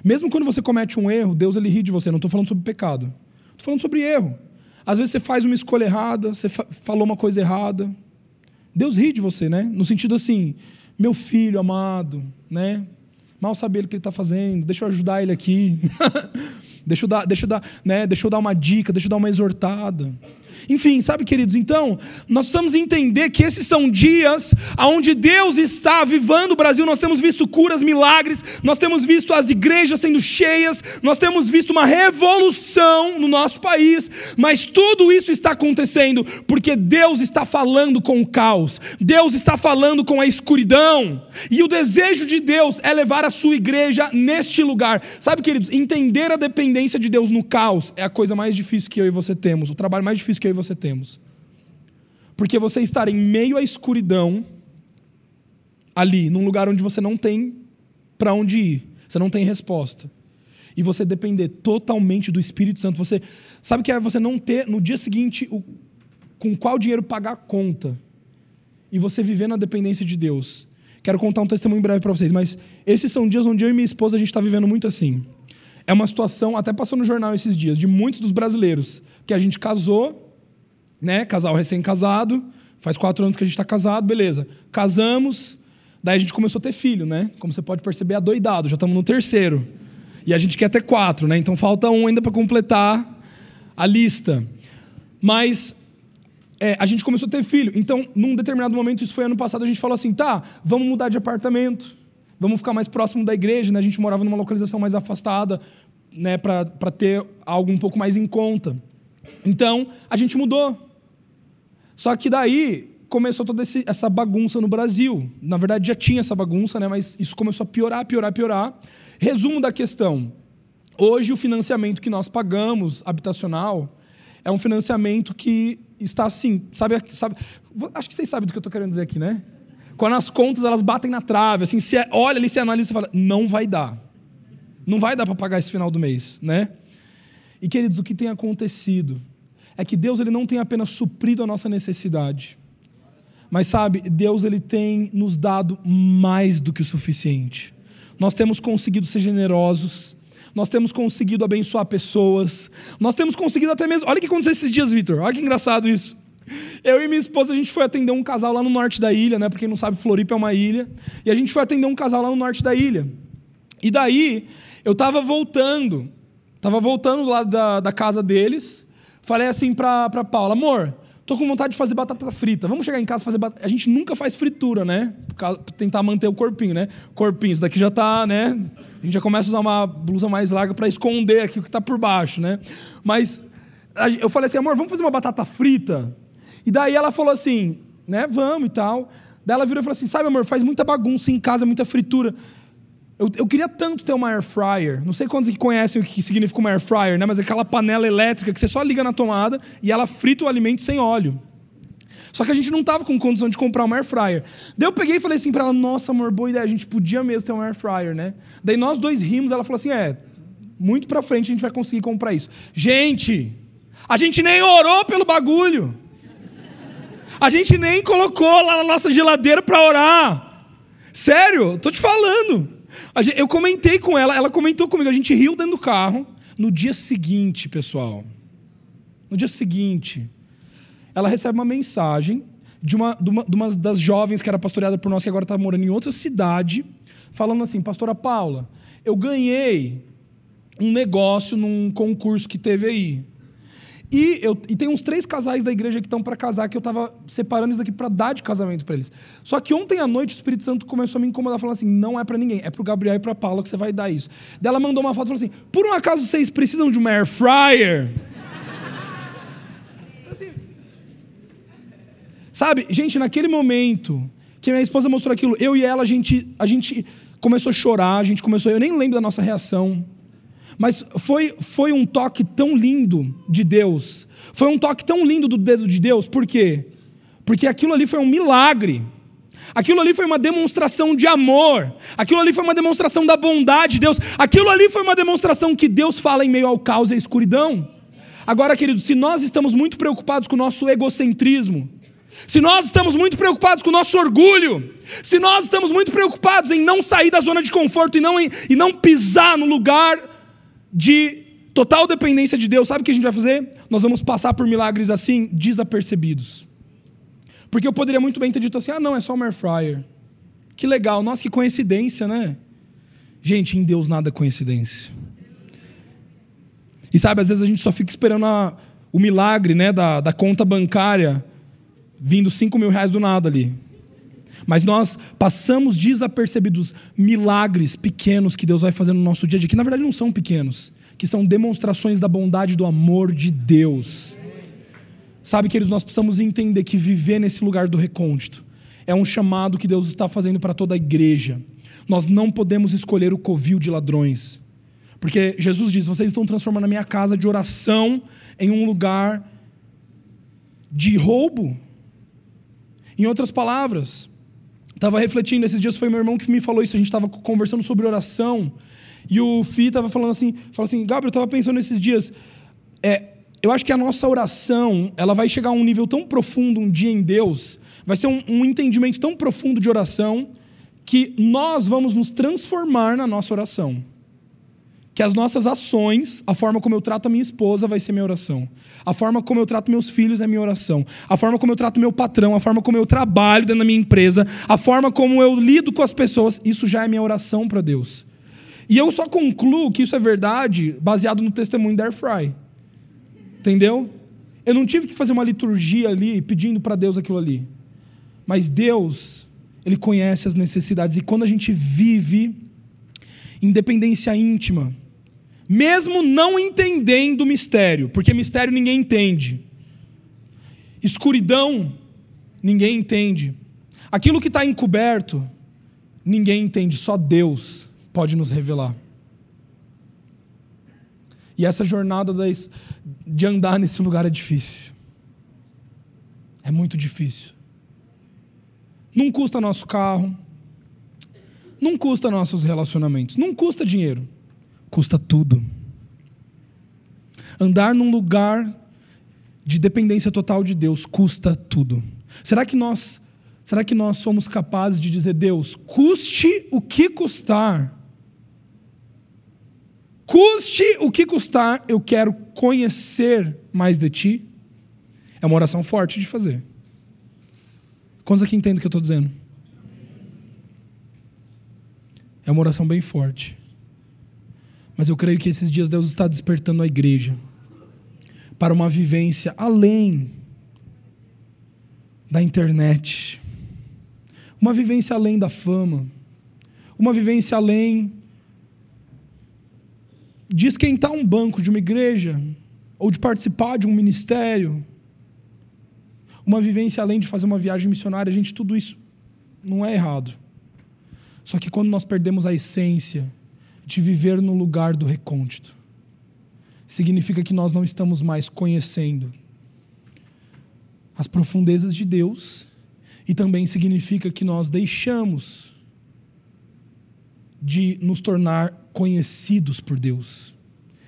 Mesmo quando você comete um erro, Deus ele ri de você. Não estou falando sobre pecado. Estou falando sobre erro. Às vezes você faz uma escolha errada, você fa falou uma coisa errada. Deus ri de você, né? No sentido assim, meu filho amado, né? Mal sabe ele o que ele está fazendo, deixa eu ajudar ele aqui. deixa, eu dar, deixa, eu dar, né, deixa eu dar uma dica, deixa eu dar uma exortada. Enfim, sabe, queridos? Então, nós precisamos entender que esses são dias onde Deus está avivando o Brasil. Nós temos visto curas, milagres, nós temos visto as igrejas sendo cheias, nós temos visto uma revolução no nosso país, mas tudo isso está acontecendo porque Deus está falando com o caos, Deus está falando com a escuridão, e o desejo de Deus é levar a sua igreja neste lugar. Sabe, queridos, entender a dependência de Deus no caos é a coisa mais difícil que eu e você temos, o trabalho mais difícil que eu e você temos. Porque você estar em meio à escuridão, ali, num lugar onde você não tem para onde ir, você não tem resposta. E você depender totalmente do Espírito Santo, você sabe que é você não ter no dia seguinte o, com qual dinheiro pagar a conta. E você viver na dependência de Deus. Quero contar um testemunho breve para vocês, mas esses são dias onde eu e minha esposa a gente está vivendo muito assim. É uma situação, até passou no jornal esses dias, de muitos dos brasileiros, que a gente casou, né? Casal recém-casado, faz quatro anos que a gente está casado, beleza. Casamos, daí a gente começou a ter filho, né? Como você pode perceber, adoidado, já estamos no terceiro. E a gente quer ter quatro, né? Então falta um ainda para completar a lista. Mas é, a gente começou a ter filho. Então, num determinado momento, isso foi ano passado, a gente falou assim: tá, vamos mudar de apartamento, vamos ficar mais próximo da igreja. Né? A gente morava numa localização mais afastada, né, para ter algo um pouco mais em conta. Então, a gente mudou. Só que daí começou toda esse, essa bagunça no Brasil. Na verdade, já tinha essa bagunça, né, mas isso começou a piorar, piorar, piorar. Resumo da questão. Hoje, o financiamento que nós pagamos, habitacional, é um financiamento que está assim, sabe, sabe acho que vocês sabem do que eu estou querendo dizer aqui, né? Quando as contas elas batem na trave, assim, se olha ali, se analisa e fala, não vai dar. Não vai dar para pagar esse final do mês, né? E queridos, o que tem acontecido é que Deus ele não tem apenas suprido a nossa necessidade, mas sabe, Deus ele tem nos dado mais do que o suficiente. Nós temos conseguido ser generosos, nós temos conseguido abençoar pessoas, nós temos conseguido até mesmo. Olha o que aconteceu esses dias, Vitor. Olha que engraçado isso. Eu e minha esposa, a gente foi atender um casal lá no norte da ilha, né? Porque quem não sabe, Floripa é uma ilha. E a gente foi atender um casal lá no norte da ilha. E daí, eu estava voltando, estava voltando lá da, da casa deles. Falei assim para Paula, amor, Tô com vontade de fazer batata frita. Vamos chegar em casa fazer batata. A gente nunca faz fritura, né? Pra tentar manter o corpinho, né? Corpinho, isso daqui já tá, né? A gente já começa a usar uma blusa mais larga para esconder aqui o que tá por baixo, né? Mas eu falei assim, amor, vamos fazer uma batata frita? E daí ela falou assim, né? Vamos e tal. Daí ela virou e falou assim: sabe, amor, faz muita bagunça em casa, muita fritura. Eu, eu, queria tanto ter uma air fryer. Não sei quantos aqui conhecem o que significa uma air fryer, né? Mas é aquela panela elétrica que você só liga na tomada e ela frita o alimento sem óleo. Só que a gente não tava com condição de comprar uma air fryer. Daí eu peguei e falei assim para ela: "Nossa, amor, boa ideia, a gente podia mesmo ter uma air fryer, né?" Daí nós dois rimos, ela falou assim: "É, muito para frente a gente vai conseguir comprar isso". Gente, a gente nem orou pelo bagulho. A gente nem colocou lá na nossa geladeira para orar. Sério, tô te falando. Eu comentei com ela, ela comentou comigo, a gente riu dentro do carro. No dia seguinte, pessoal, no dia seguinte, ela recebe uma mensagem de uma, de uma, de uma das jovens que era pastoreada por nós, que agora está morando em outra cidade, falando assim: Pastora Paula, eu ganhei um negócio num concurso que teve aí. E, eu, e tem uns três casais da igreja que estão para casar, que eu estava separando isso daqui para dar de casamento para eles. Só que ontem à noite o Espírito Santo começou a me incomodar, falando assim: não é para ninguém, é para o Gabriel e para Paula que você vai dar isso. Daí ela mandou uma foto e falou assim: por um acaso vocês precisam de uma air fryer? assim, sabe, gente, naquele momento que minha esposa mostrou aquilo, eu e ela, a gente, a gente começou a chorar, a gente começou, eu nem lembro da nossa reação. Mas foi, foi um toque tão lindo de Deus. Foi um toque tão lindo do dedo de Deus. Por quê? Porque aquilo ali foi um milagre. Aquilo ali foi uma demonstração de amor. Aquilo ali foi uma demonstração da bondade de Deus. Aquilo ali foi uma demonstração que Deus fala em meio ao caos e à escuridão. Agora, querido, se nós estamos muito preocupados com o nosso egocentrismo, se nós estamos muito preocupados com o nosso orgulho, se nós estamos muito preocupados em não sair da zona de conforto e não, em, e não pisar no lugar de total dependência de Deus, sabe o que a gente vai fazer? Nós vamos passar por milagres assim, desapercebidos. Porque eu poderia muito bem ter dito assim: ah, não, é só um air fryer. Que legal, nossa, que coincidência, né? Gente, em Deus nada é coincidência. E sabe, às vezes a gente só fica esperando a, o milagre né, da, da conta bancária vindo 5 mil reais do nada ali. Mas nós passamos desapercebidos milagres pequenos que Deus vai fazer no nosso dia a dia, que na verdade não são pequenos, que são demonstrações da bondade do amor de Deus. Sabe, queridos, nós precisamos entender que viver nesse lugar do recôndito é um chamado que Deus está fazendo para toda a igreja. Nós não podemos escolher o covil de ladrões. Porque Jesus diz: vocês estão transformando a minha casa de oração em um lugar de roubo. Em outras palavras, estava refletindo, esses dias foi meu irmão que me falou isso, a gente estava conversando sobre oração. E o Fi estava falando assim, falou assim, Gabriel, eu estava pensando nesses dias, é, eu acho que a nossa oração, ela vai chegar a um nível tão profundo um dia em Deus, vai ser um, um entendimento tão profundo de oração, que nós vamos nos transformar na nossa oração. Que as nossas ações, a forma como eu trato a minha esposa vai ser minha oração. A forma como eu trato meus filhos é minha oração. A forma como eu trato meu patrão, a forma como eu trabalho dentro da minha empresa, a forma como eu lido com as pessoas, isso já é minha oração para Deus. E eu só concluo que isso é verdade baseado no testemunho da Airfry. Entendeu? Eu não tive que fazer uma liturgia ali pedindo para Deus aquilo ali. Mas Deus, Ele conhece as necessidades. E quando a gente vive independência íntima, mesmo não entendendo o mistério, porque mistério ninguém entende, escuridão, ninguém entende, aquilo que está encoberto, ninguém entende, só Deus pode nos revelar. E essa jornada de andar nesse lugar é difícil. É muito difícil. Não custa nosso carro, não custa nossos relacionamentos, não custa dinheiro, custa tudo. Andar num lugar de dependência total de Deus custa tudo. Será que nós, será que nós somos capazes de dizer Deus, custe o que custar? Custe o que custar, eu quero conhecer mais de ti. É uma oração forte de fazer. Quantos aqui entendem o que eu estou dizendo? É uma oração bem forte. Mas eu creio que esses dias Deus está despertando a igreja para uma vivência além da internet, uma vivência além da fama, uma vivência além de esquentar um banco de uma igreja ou de participar de um ministério, uma vivência além de fazer uma viagem missionária, gente, tudo isso não é errado. Só que quando nós perdemos a essência de viver no lugar do recôndito, significa que nós não estamos mais conhecendo as profundezas de Deus e também significa que nós deixamos de nos tornar conhecidos por Deus.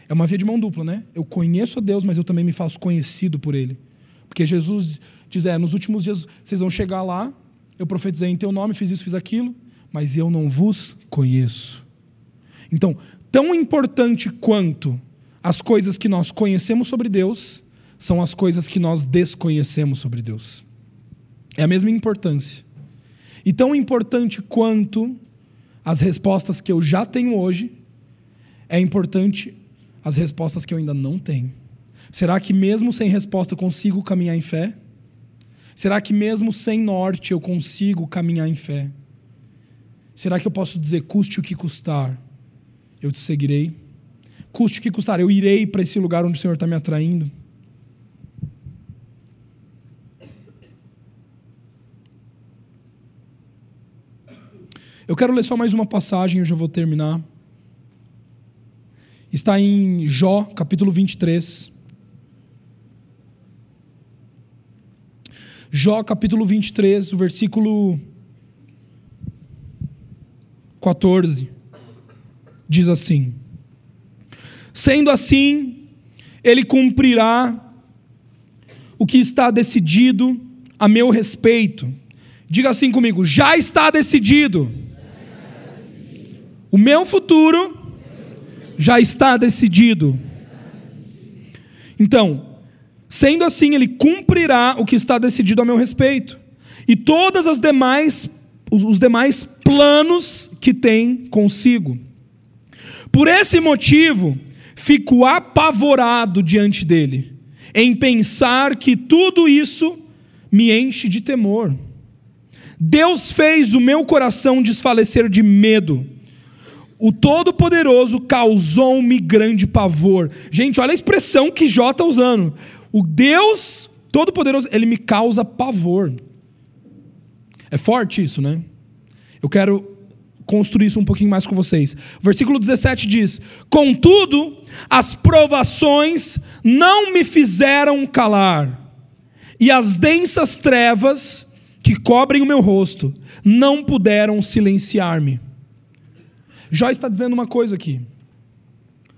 É uma via de mão dupla, né? Eu conheço a Deus, mas eu também me faço conhecido por Ele. Porque Jesus diz: é, nos últimos dias vocês vão chegar lá, eu profetizei em teu nome, fiz isso, fiz aquilo, mas eu não vos conheço. Então, tão importante quanto as coisas que nós conhecemos sobre Deus, são as coisas que nós desconhecemos sobre Deus. É a mesma importância. E tão importante quanto as respostas que eu já tenho hoje, é importante as respostas que eu ainda não tenho. Será que mesmo sem resposta eu consigo caminhar em fé? Será que mesmo sem norte eu consigo caminhar em fé? Será que eu posso dizer, custe o que custar, eu te seguirei? Custe o que custar, eu irei para esse lugar onde o Senhor está me atraindo? Eu quero ler só mais uma passagem, eu já vou terminar. Está em Jó, capítulo 23. Jó, capítulo 23, o versículo 14, diz assim: Sendo assim, ele cumprirá o que está decidido a meu respeito. Diga assim comigo: já está decidido. O meu futuro já está decidido. Então, sendo assim, ele cumprirá o que está decidido a meu respeito. E todas as demais os demais planos que tem consigo. Por esse motivo, fico apavorado diante dele. em pensar que tudo isso me enche de temor. Deus fez o meu coração desfalecer de medo. O Todo-Poderoso causou-me grande pavor. Gente, olha a expressão que Jó está usando. O Deus Todo-Poderoso, ele me causa pavor. É forte isso, né? Eu quero construir isso um pouquinho mais com vocês. Versículo 17 diz: Contudo, as provações não me fizeram calar, e as densas trevas que cobrem o meu rosto não puderam silenciar-me. Jó está dizendo uma coisa aqui.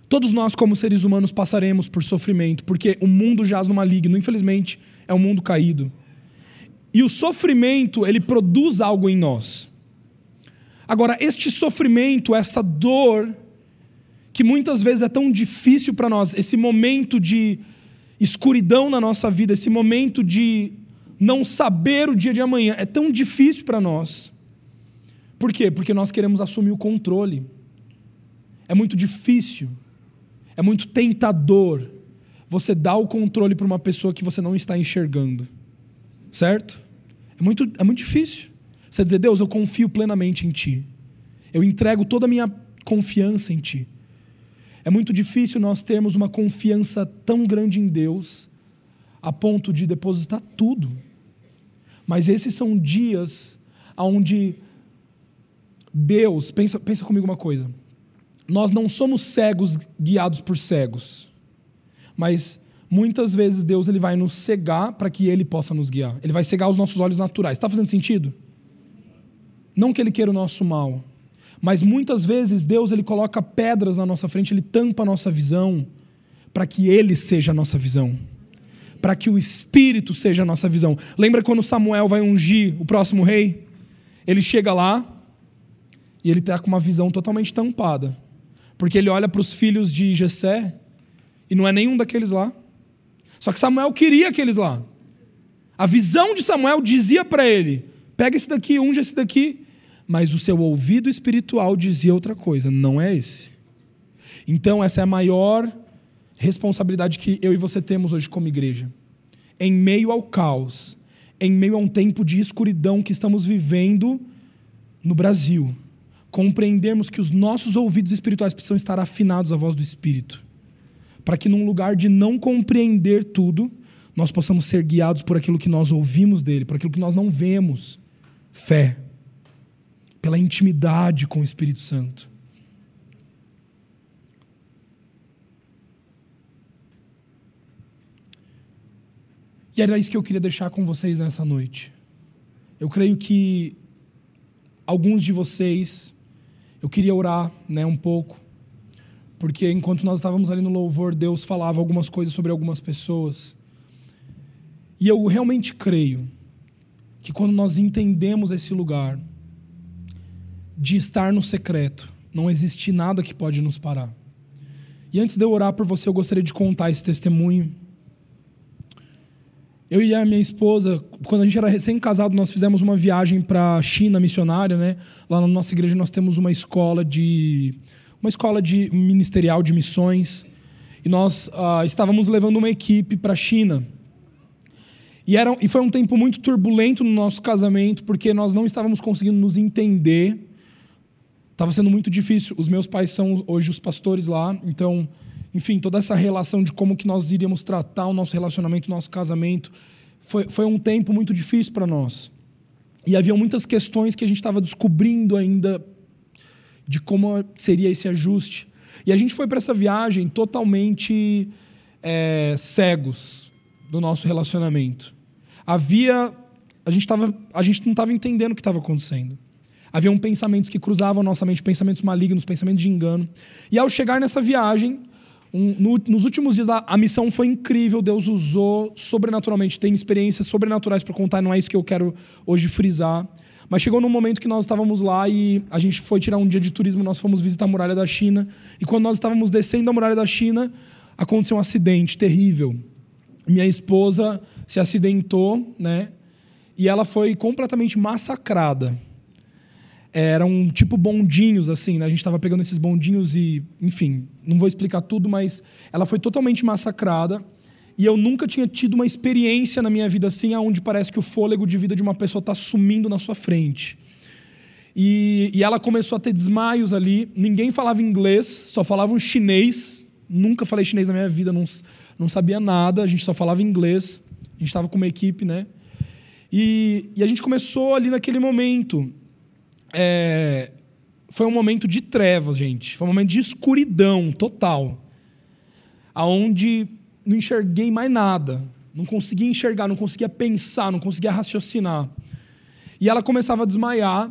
Todos nós, como seres humanos, passaremos por sofrimento, porque o mundo jaz no maligno, infelizmente, é um mundo caído. E o sofrimento, ele produz algo em nós. Agora, este sofrimento, essa dor, que muitas vezes é tão difícil para nós, esse momento de escuridão na nossa vida, esse momento de não saber o dia de amanhã, é tão difícil para nós. Por quê? Porque nós queremos assumir o controle. É muito difícil, é muito tentador você dar o controle para uma pessoa que você não está enxergando. Certo? É muito, é muito difícil. Você dizer, Deus, eu confio plenamente em Ti. Eu entrego toda a minha confiança em Ti. É muito difícil nós termos uma confiança tão grande em Deus, a ponto de depositar tudo. Mas esses são dias onde Deus, pensa, pensa comigo uma coisa. Nós não somos cegos guiados por cegos. Mas muitas vezes Deus ele vai nos cegar para que Ele possa nos guiar. Ele vai cegar os nossos olhos naturais. Está fazendo sentido? Não que ele queira o nosso mal, mas muitas vezes Deus ele coloca pedras na nossa frente, ele tampa a nossa visão para que ele seja a nossa visão. Para que o espírito seja a nossa visão. Lembra quando Samuel vai ungir o próximo rei? Ele chega lá e ele está com uma visão totalmente tampada. Porque ele olha para os filhos de Jessé e não é nenhum daqueles lá. Só que Samuel queria aqueles lá. A visão de Samuel dizia para ele: pega esse daqui, unge esse daqui mas o seu ouvido espiritual dizia outra coisa, não é esse. Então, essa é a maior responsabilidade que eu e você temos hoje como igreja. Em meio ao caos, em meio a um tempo de escuridão que estamos vivendo no Brasil, compreendermos que os nossos ouvidos espirituais precisam estar afinados à voz do Espírito, para que num lugar de não compreender tudo, nós possamos ser guiados por aquilo que nós ouvimos dele, por aquilo que nós não vemos. Fé pela intimidade com o Espírito Santo. E era isso que eu queria deixar com vocês nessa noite. Eu creio que alguns de vocês, eu queria orar né, um pouco, porque enquanto nós estávamos ali no louvor, Deus falava algumas coisas sobre algumas pessoas. E eu realmente creio que quando nós entendemos esse lugar, de estar no secreto. Não existe nada que pode nos parar. E antes de eu orar por você, eu gostaria de contar esse testemunho. Eu e a minha esposa, quando a gente era recém-casado, nós fizemos uma viagem para a China missionária, né? Lá na nossa igreja nós temos uma escola de uma escola de ministerial de missões e nós uh, estávamos levando uma equipe para a China. E, era, e foi um tempo muito turbulento no nosso casamento, porque nós não estávamos conseguindo nos entender Estava sendo muito difícil. Os meus pais são hoje os pastores lá, então, enfim, toda essa relação de como que nós iríamos tratar o nosso relacionamento, o nosso casamento, foi, foi um tempo muito difícil para nós. E havia muitas questões que a gente estava descobrindo ainda de como seria esse ajuste. E a gente foi para essa viagem totalmente é, cegos do nosso relacionamento. Havia. A gente, tava, a gente não estava entendendo o que estava acontecendo. Haviam pensamentos que cruzavam nossa mente, pensamentos malignos, pensamentos de engano. E ao chegar nessa viagem, um, no, nos últimos dias a, a missão foi incrível, Deus usou sobrenaturalmente, tem experiências sobrenaturais para contar, não é isso que eu quero hoje frisar. Mas chegou num momento que nós estávamos lá e a gente foi tirar um dia de turismo, nós fomos visitar a muralha da China. E quando nós estávamos descendo a muralha da China, aconteceu um acidente terrível. Minha esposa se acidentou, né? E ela foi completamente massacrada eram tipo bondinhos, assim, né? A gente estava pegando esses bondinhos e, enfim, não vou explicar tudo, mas ela foi totalmente massacrada. E eu nunca tinha tido uma experiência na minha vida assim, onde parece que o fôlego de vida de uma pessoa está sumindo na sua frente. E, e, ela começou a ter desmaios ali. Ninguém falava inglês, só falavam chinês. Nunca falei chinês na minha vida, não, não sabia nada, a gente só falava inglês. A gente estava com uma equipe, né? E, e, a gente começou ali naquele momento. É, foi um momento de trevas, gente. Foi um momento de escuridão total. Aonde não enxerguei mais nada. Não conseguia enxergar, não conseguia pensar, não conseguia raciocinar. E ela começava a desmaiar.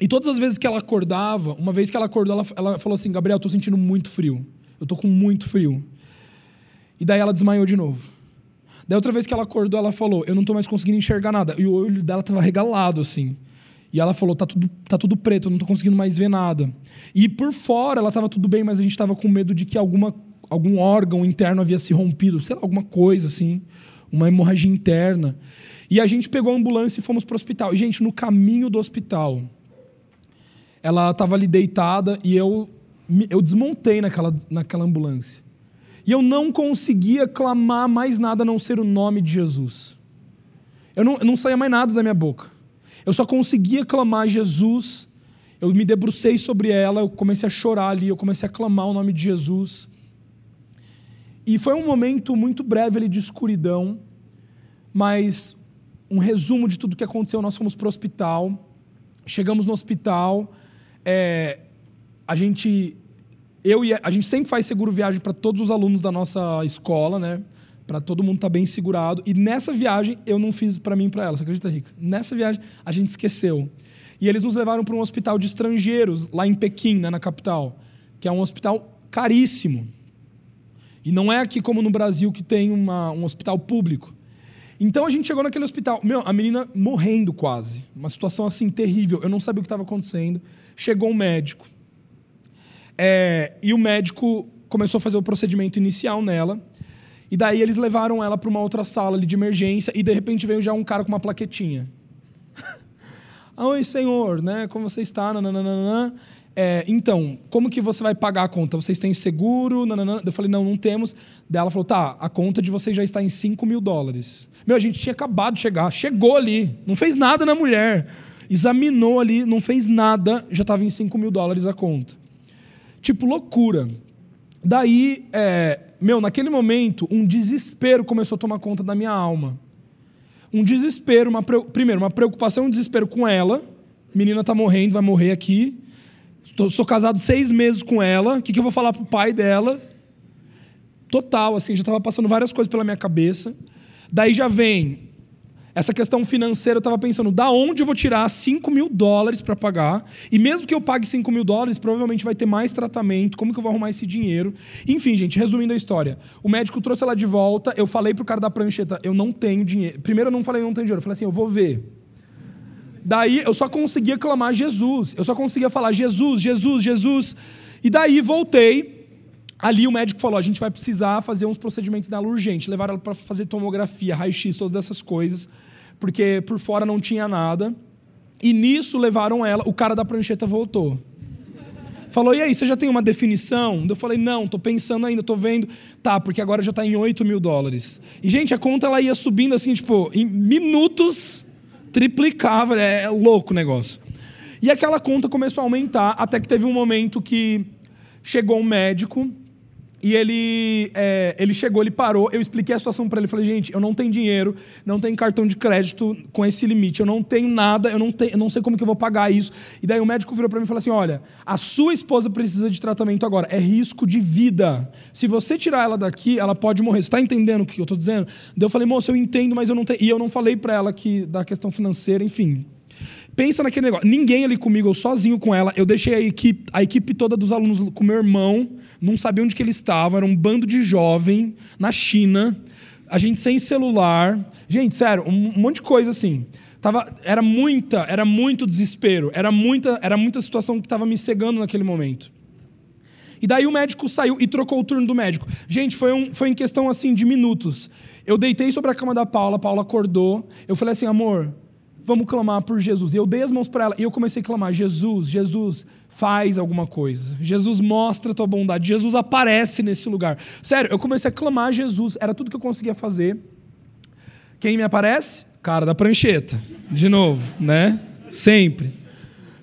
E todas as vezes que ela acordava, uma vez que ela acordou, ela, ela falou assim: Gabriel, eu tô sentindo muito frio. Eu tô com muito frio. E daí ela desmaiou de novo. Daí outra vez que ela acordou, ela falou: Eu não tô mais conseguindo enxergar nada. E o olho dela tava regalado assim. E ela falou: Tá tudo, tá tudo preto, eu não tô conseguindo mais ver nada. E por fora ela tava tudo bem, mas a gente tava com medo de que alguma, algum órgão interno havia se rompido, sei lá, alguma coisa assim, uma hemorragia interna. E a gente pegou a ambulância e fomos pro hospital. E, gente, no caminho do hospital, ela estava ali deitada e eu, eu desmontei naquela, naquela ambulância. E eu não conseguia clamar mais nada a não ser o nome de Jesus. Eu não, eu não saía mais nada da minha boca. Eu só conseguia clamar Jesus. Eu me debrucei sobre ela, eu comecei a chorar ali, eu comecei a clamar o nome de Jesus. E foi um momento muito breve ali de escuridão, mas um resumo de tudo que aconteceu. Nós fomos para o hospital, chegamos no hospital, é, a gente, eu e a, a gente sempre faz seguro viagem para todos os alunos da nossa escola, né? Para todo mundo estar tá bem segurado. E nessa viagem eu não fiz para mim e para ela. Você acredita, Rica? Nessa viagem a gente esqueceu. E eles nos levaram para um hospital de estrangeiros lá em Pequim, né, na capital, que é um hospital caríssimo. E não é aqui como no Brasil que tem uma, um hospital público. Então a gente chegou naquele hospital, meu, a menina morrendo quase, uma situação assim terrível. Eu não sabia o que estava acontecendo. Chegou um médico é, e o médico começou a fazer o procedimento inicial nela. E daí eles levaram ela para uma outra sala ali de emergência e de repente veio já um cara com uma plaquetinha. Oi, senhor, né? Como você está? Nananana. É, então, como que você vai pagar a conta? Vocês têm seguro? Nananana. Eu falei, não, não temos. Daí ela falou, tá, a conta de vocês já está em 5 mil dólares. Meu, a gente tinha acabado de chegar, chegou ali, não fez nada na mulher. Examinou ali, não fez nada, já estava em 5 mil dólares a conta. Tipo, loucura. Daí, é, meu, naquele momento, um desespero começou a tomar conta da minha alma. Um desespero, uma, primeiro, uma preocupação, um desespero com ela. Menina tá morrendo, vai morrer aqui. Estou, sou casado seis meses com ela. O que, que eu vou falar pro pai dela? Total, assim, já estava passando várias coisas pela minha cabeça. Daí já vem essa questão financeira, eu estava pensando, da onde eu vou tirar 5 mil dólares para pagar? E mesmo que eu pague 5 mil dólares, provavelmente vai ter mais tratamento. Como que eu vou arrumar esse dinheiro? Enfim, gente, resumindo a história. O médico trouxe ela de volta, eu falei pro cara da prancheta, eu não tenho dinheiro. Primeiro eu não falei não tenho dinheiro, eu falei assim, eu vou ver. Daí eu só conseguia clamar Jesus. Eu só conseguia falar Jesus, Jesus, Jesus. E daí voltei Ali o médico falou: a gente vai precisar fazer uns procedimentos dela urgente. Levaram ela para fazer tomografia, raio-x, todas essas coisas, porque por fora não tinha nada. E nisso levaram ela, o cara da prancheta voltou. Falou, e aí, você já tem uma definição? Eu falei, não, tô pensando ainda, tô vendo. Tá, porque agora já está em 8 mil dólares. E, gente, a conta ela ia subindo assim, tipo, em minutos, triplicava, é, é louco o negócio. E aquela conta começou a aumentar, até que teve um momento que chegou um médico e ele, é, ele chegou, ele parou, eu expliquei a situação para ele, falei, gente, eu não tenho dinheiro, não tenho cartão de crédito com esse limite, eu não tenho nada, eu não, tenho, eu não sei como que eu vou pagar isso. E daí o médico virou para mim e falou assim, olha, a sua esposa precisa de tratamento agora, é risco de vida. Se você tirar ela daqui, ela pode morrer. Você está entendendo o que eu estou dizendo? Daí eu falei, moço, eu entendo, mas eu não tenho... E eu não falei para ela que da questão financeira, enfim, Pensa naquele negócio. Ninguém ali comigo, eu sozinho com ela. Eu deixei a equipe, a equipe toda dos alunos com meu irmão. Não sabia onde que ele estava. Era um bando de jovem na China. A gente sem celular. Gente, sério, um monte de coisa assim. Tava, era muita, era muito desespero. Era muita, era muita situação que estava me cegando naquele momento. E daí o médico saiu e trocou o turno do médico. Gente, foi, um, foi em questão assim de minutos. Eu deitei sobre a cama da Paula, a Paula acordou. Eu falei assim, amor, vamos clamar por Jesus. E eu dei as mãos para ela e eu comecei a clamar: Jesus, Jesus, faz alguma coisa. Jesus mostra a tua bondade. Jesus aparece nesse lugar. Sério, eu comecei a clamar a Jesus, era tudo que eu conseguia fazer. Quem me aparece? Cara da prancheta. De novo, né? Sempre.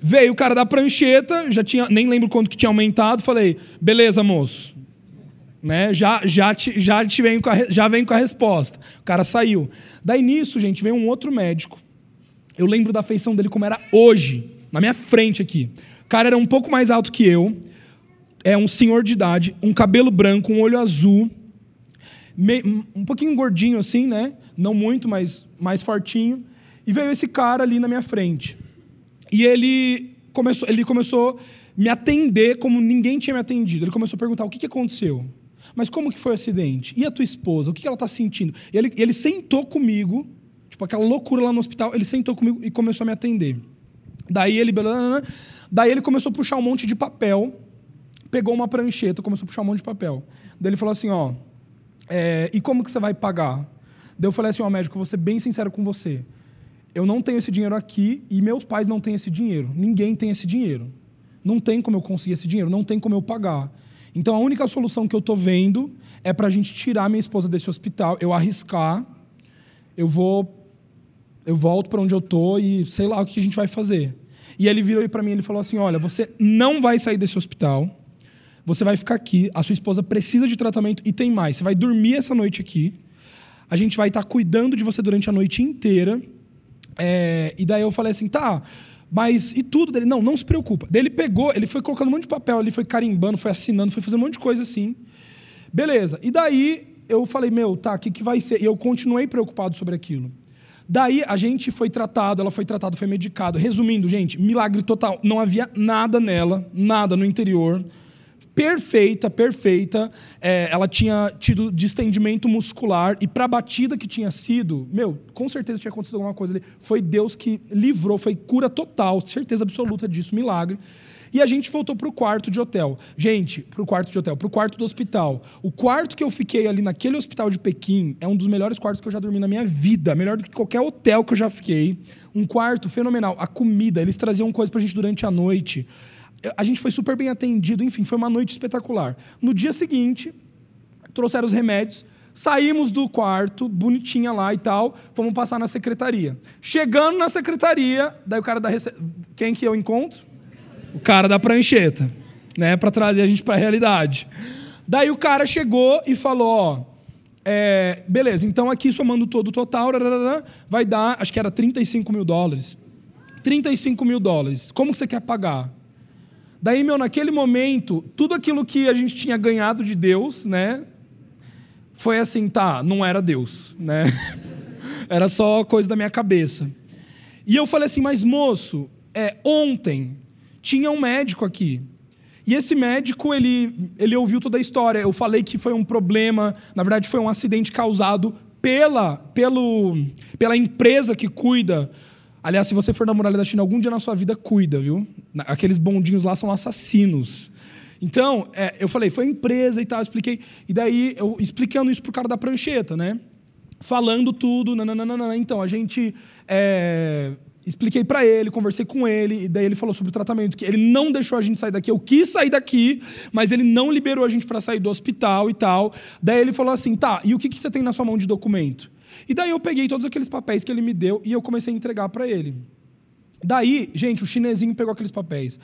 Veio o cara da prancheta, já tinha, nem lembro quanto que tinha aumentado, falei: "Beleza, moço. Né? Já já te, já te vem com a, já vem com a resposta". O cara saiu. Daí nisso, gente, veio um outro médico. Eu lembro da feição dele como era hoje, na minha frente aqui. O cara era um pouco mais alto que eu, é um senhor de idade, um cabelo branco, um olho azul, um pouquinho gordinho assim, né? Não muito, mas mais fortinho. E veio esse cara ali na minha frente. E ele começou, ele começou me atender como ninguém tinha me atendido. Ele começou a perguntar o que, que aconteceu. Mas como que foi o acidente? E a tua esposa? O que, que ela está sentindo? E ele, ele sentou comigo, tipo aquela loucura lá no hospital. Ele sentou comigo e começou a me atender. Daí ele, daí ele começou a puxar um monte de papel, pegou uma prancheta, começou a puxar um monte de papel. Daí ele falou assim, ó, é, e como que você vai pagar? Daí eu falei assim, ó, médico, vou ser bem sincero com você. Eu não tenho esse dinheiro aqui e meus pais não têm esse dinheiro. Ninguém tem esse dinheiro. Não tem como eu conseguir esse dinheiro, não tem como eu pagar. Então a única solução que eu estou vendo é para a gente tirar minha esposa desse hospital, eu arriscar, eu vou, eu volto para onde eu tô e sei lá o que a gente vai fazer. E ele virou para mim e falou assim: Olha, você não vai sair desse hospital, você vai ficar aqui, a sua esposa precisa de tratamento e tem mais. Você vai dormir essa noite aqui, a gente vai estar tá cuidando de você durante a noite inteira é, e daí eu falei assim, tá, mas e tudo dele? Não, não se preocupa. Daí ele pegou, ele foi colocando um monte de papel ali, foi carimbando, foi assinando, foi fazendo um monte de coisa assim. Beleza. E daí eu falei, meu, tá, o que, que vai ser? E eu continuei preocupado sobre aquilo. Daí a gente foi tratado, ela foi tratada, foi medicada. Resumindo, gente, milagre total. Não havia nada nela, nada no interior perfeita, perfeita. É, ela tinha tido distendimento muscular e para a batida que tinha sido, meu, com certeza tinha acontecido alguma coisa ali. Foi Deus que livrou, foi cura total, certeza absoluta disso, milagre. E a gente voltou para o quarto de hotel. Gente, para o quarto de hotel, para o quarto do hospital. O quarto que eu fiquei ali naquele hospital de Pequim é um dos melhores quartos que eu já dormi na minha vida. Melhor do que qualquer hotel que eu já fiquei. Um quarto fenomenal. A comida, eles traziam coisa para a gente durante a noite a gente foi super bem atendido, enfim, foi uma noite espetacular. No dia seguinte, trouxeram os remédios, saímos do quarto, bonitinha lá e tal, fomos passar na secretaria. Chegando na secretaria, daí o cara da rece... quem que eu encontro? O cara da prancheta, né, para trazer a gente para a realidade. Daí o cara chegou e falou, ó, é, beleza, então aqui somando todo o total, vai dar, acho que era 35 mil dólares. 35 mil dólares. Como que você quer pagar? Daí, meu, naquele momento, tudo aquilo que a gente tinha ganhado de Deus, né? Foi assim, tá, não era Deus, né? Era só coisa da minha cabeça. E eu falei assim, mas moço, é, ontem tinha um médico aqui. E esse médico, ele, ele ouviu toda a história. Eu falei que foi um problema, na verdade foi um acidente causado pela, pelo, pela empresa que cuida Aliás, se você for na muralha da China algum dia na sua vida, cuida, viu? Aqueles bondinhos lá são assassinos. Então, é, eu falei, foi empresa e tal, expliquei. E daí, eu explicando isso pro cara da prancheta, né? Falando tudo, nananana. Então, a gente. É, expliquei para ele, conversei com ele, e daí ele falou sobre o tratamento, que ele não deixou a gente sair daqui. Eu quis sair daqui, mas ele não liberou a gente para sair do hospital e tal. Daí ele falou assim: tá, e o que, que você tem na sua mão de documento? E daí eu peguei todos aqueles papéis que ele me deu e eu comecei a entregar para ele. Daí, gente, o chinesinho pegou aqueles papéis,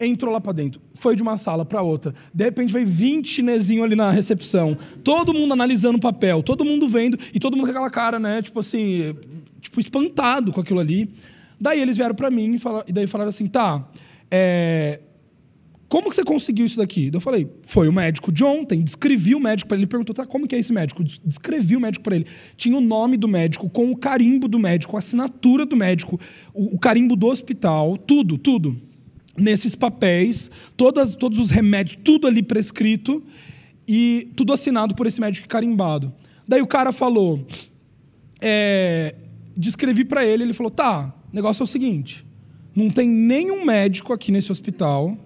entrou lá para dentro, foi de uma sala para outra. De repente veio 20 chinesinhos ali na recepção, todo mundo analisando o papel, todo mundo vendo e todo mundo com aquela cara, né, tipo assim, tipo espantado com aquilo ali. Daí eles vieram para mim e, falaram, e daí falaram assim, tá, é, como que você conseguiu isso daqui? Eu falei, foi o médico de ontem. Descrevi o médico para ele. Ele perguntou, tá, como que é esse médico? Descrevi o médico para ele. Tinha o nome do médico, com o carimbo do médico, a assinatura do médico, o, o carimbo do hospital, tudo, tudo. Nesses papéis, todas, todos os remédios, tudo ali prescrito e tudo assinado por esse médico carimbado. Daí o cara falou, é, descrevi para ele, ele falou, tá, o negócio é o seguinte, não tem nenhum médico aqui nesse hospital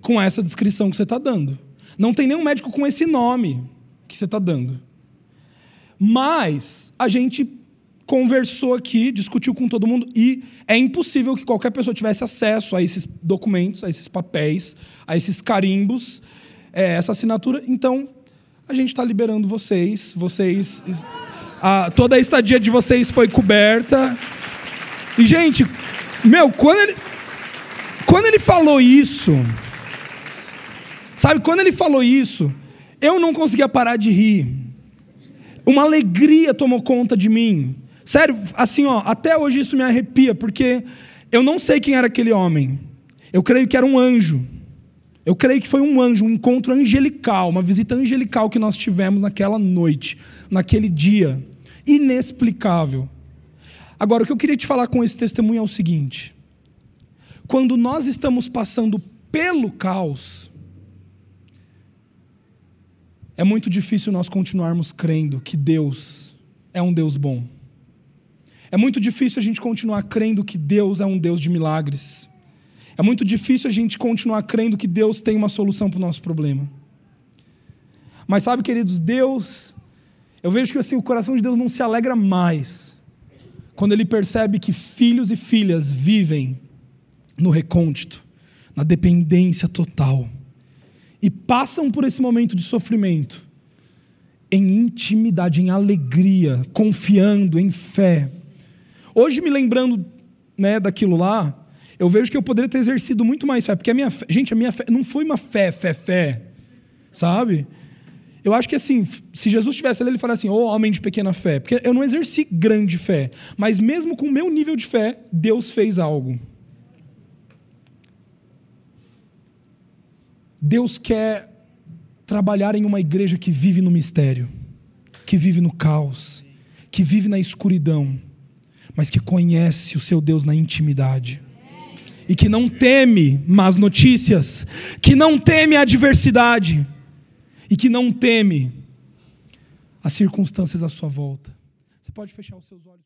com essa descrição que você está dando. Não tem nenhum médico com esse nome que você está dando. Mas a gente conversou aqui, discutiu com todo mundo e é impossível que qualquer pessoa tivesse acesso a esses documentos, a esses papéis, a esses carimbos, é, essa assinatura. Então, a gente está liberando vocês. Vocês, a, toda a estadia de vocês foi coberta. E gente, meu, quando ele, quando ele falou isso, sabe? Quando ele falou isso, eu não conseguia parar de rir. Uma alegria tomou conta de mim. Sério, assim, ó, até hoje isso me arrepia, porque eu não sei quem era aquele homem. Eu creio que era um anjo. Eu creio que foi um anjo, um encontro angelical, uma visita angelical que nós tivemos naquela noite, naquele dia. Inexplicável. Agora, o que eu queria te falar com esse testemunho é o seguinte: quando nós estamos passando pelo caos, é muito difícil nós continuarmos crendo que Deus é um Deus bom. É muito difícil a gente continuar crendo que Deus é um Deus de milagres. É muito difícil a gente continuar crendo que Deus tem uma solução para o nosso problema. Mas sabe, queridos, Deus, eu vejo que assim, o coração de Deus não se alegra mais quando ele percebe que filhos e filhas vivem no recôndito, na dependência total, e passam por esse momento de sofrimento em intimidade, em alegria, confiando em fé, Hoje, me lembrando né, daquilo lá, eu vejo que eu poderia ter exercido muito mais fé, porque a minha fé, gente, a minha fé não foi uma fé, fé, fé, sabe? Eu acho que assim, se Jesus estivesse ali, ele falaria assim, ô oh, homem de pequena fé, porque eu não exerci grande fé, mas mesmo com o meu nível de fé, Deus fez algo. Deus quer trabalhar em uma igreja que vive no mistério, que vive no caos, que vive na escuridão mas que conhece o seu Deus na intimidade. E que não teme más notícias, que não teme a adversidade, e que não teme as circunstâncias à sua volta. Você pode fechar os seus olhos.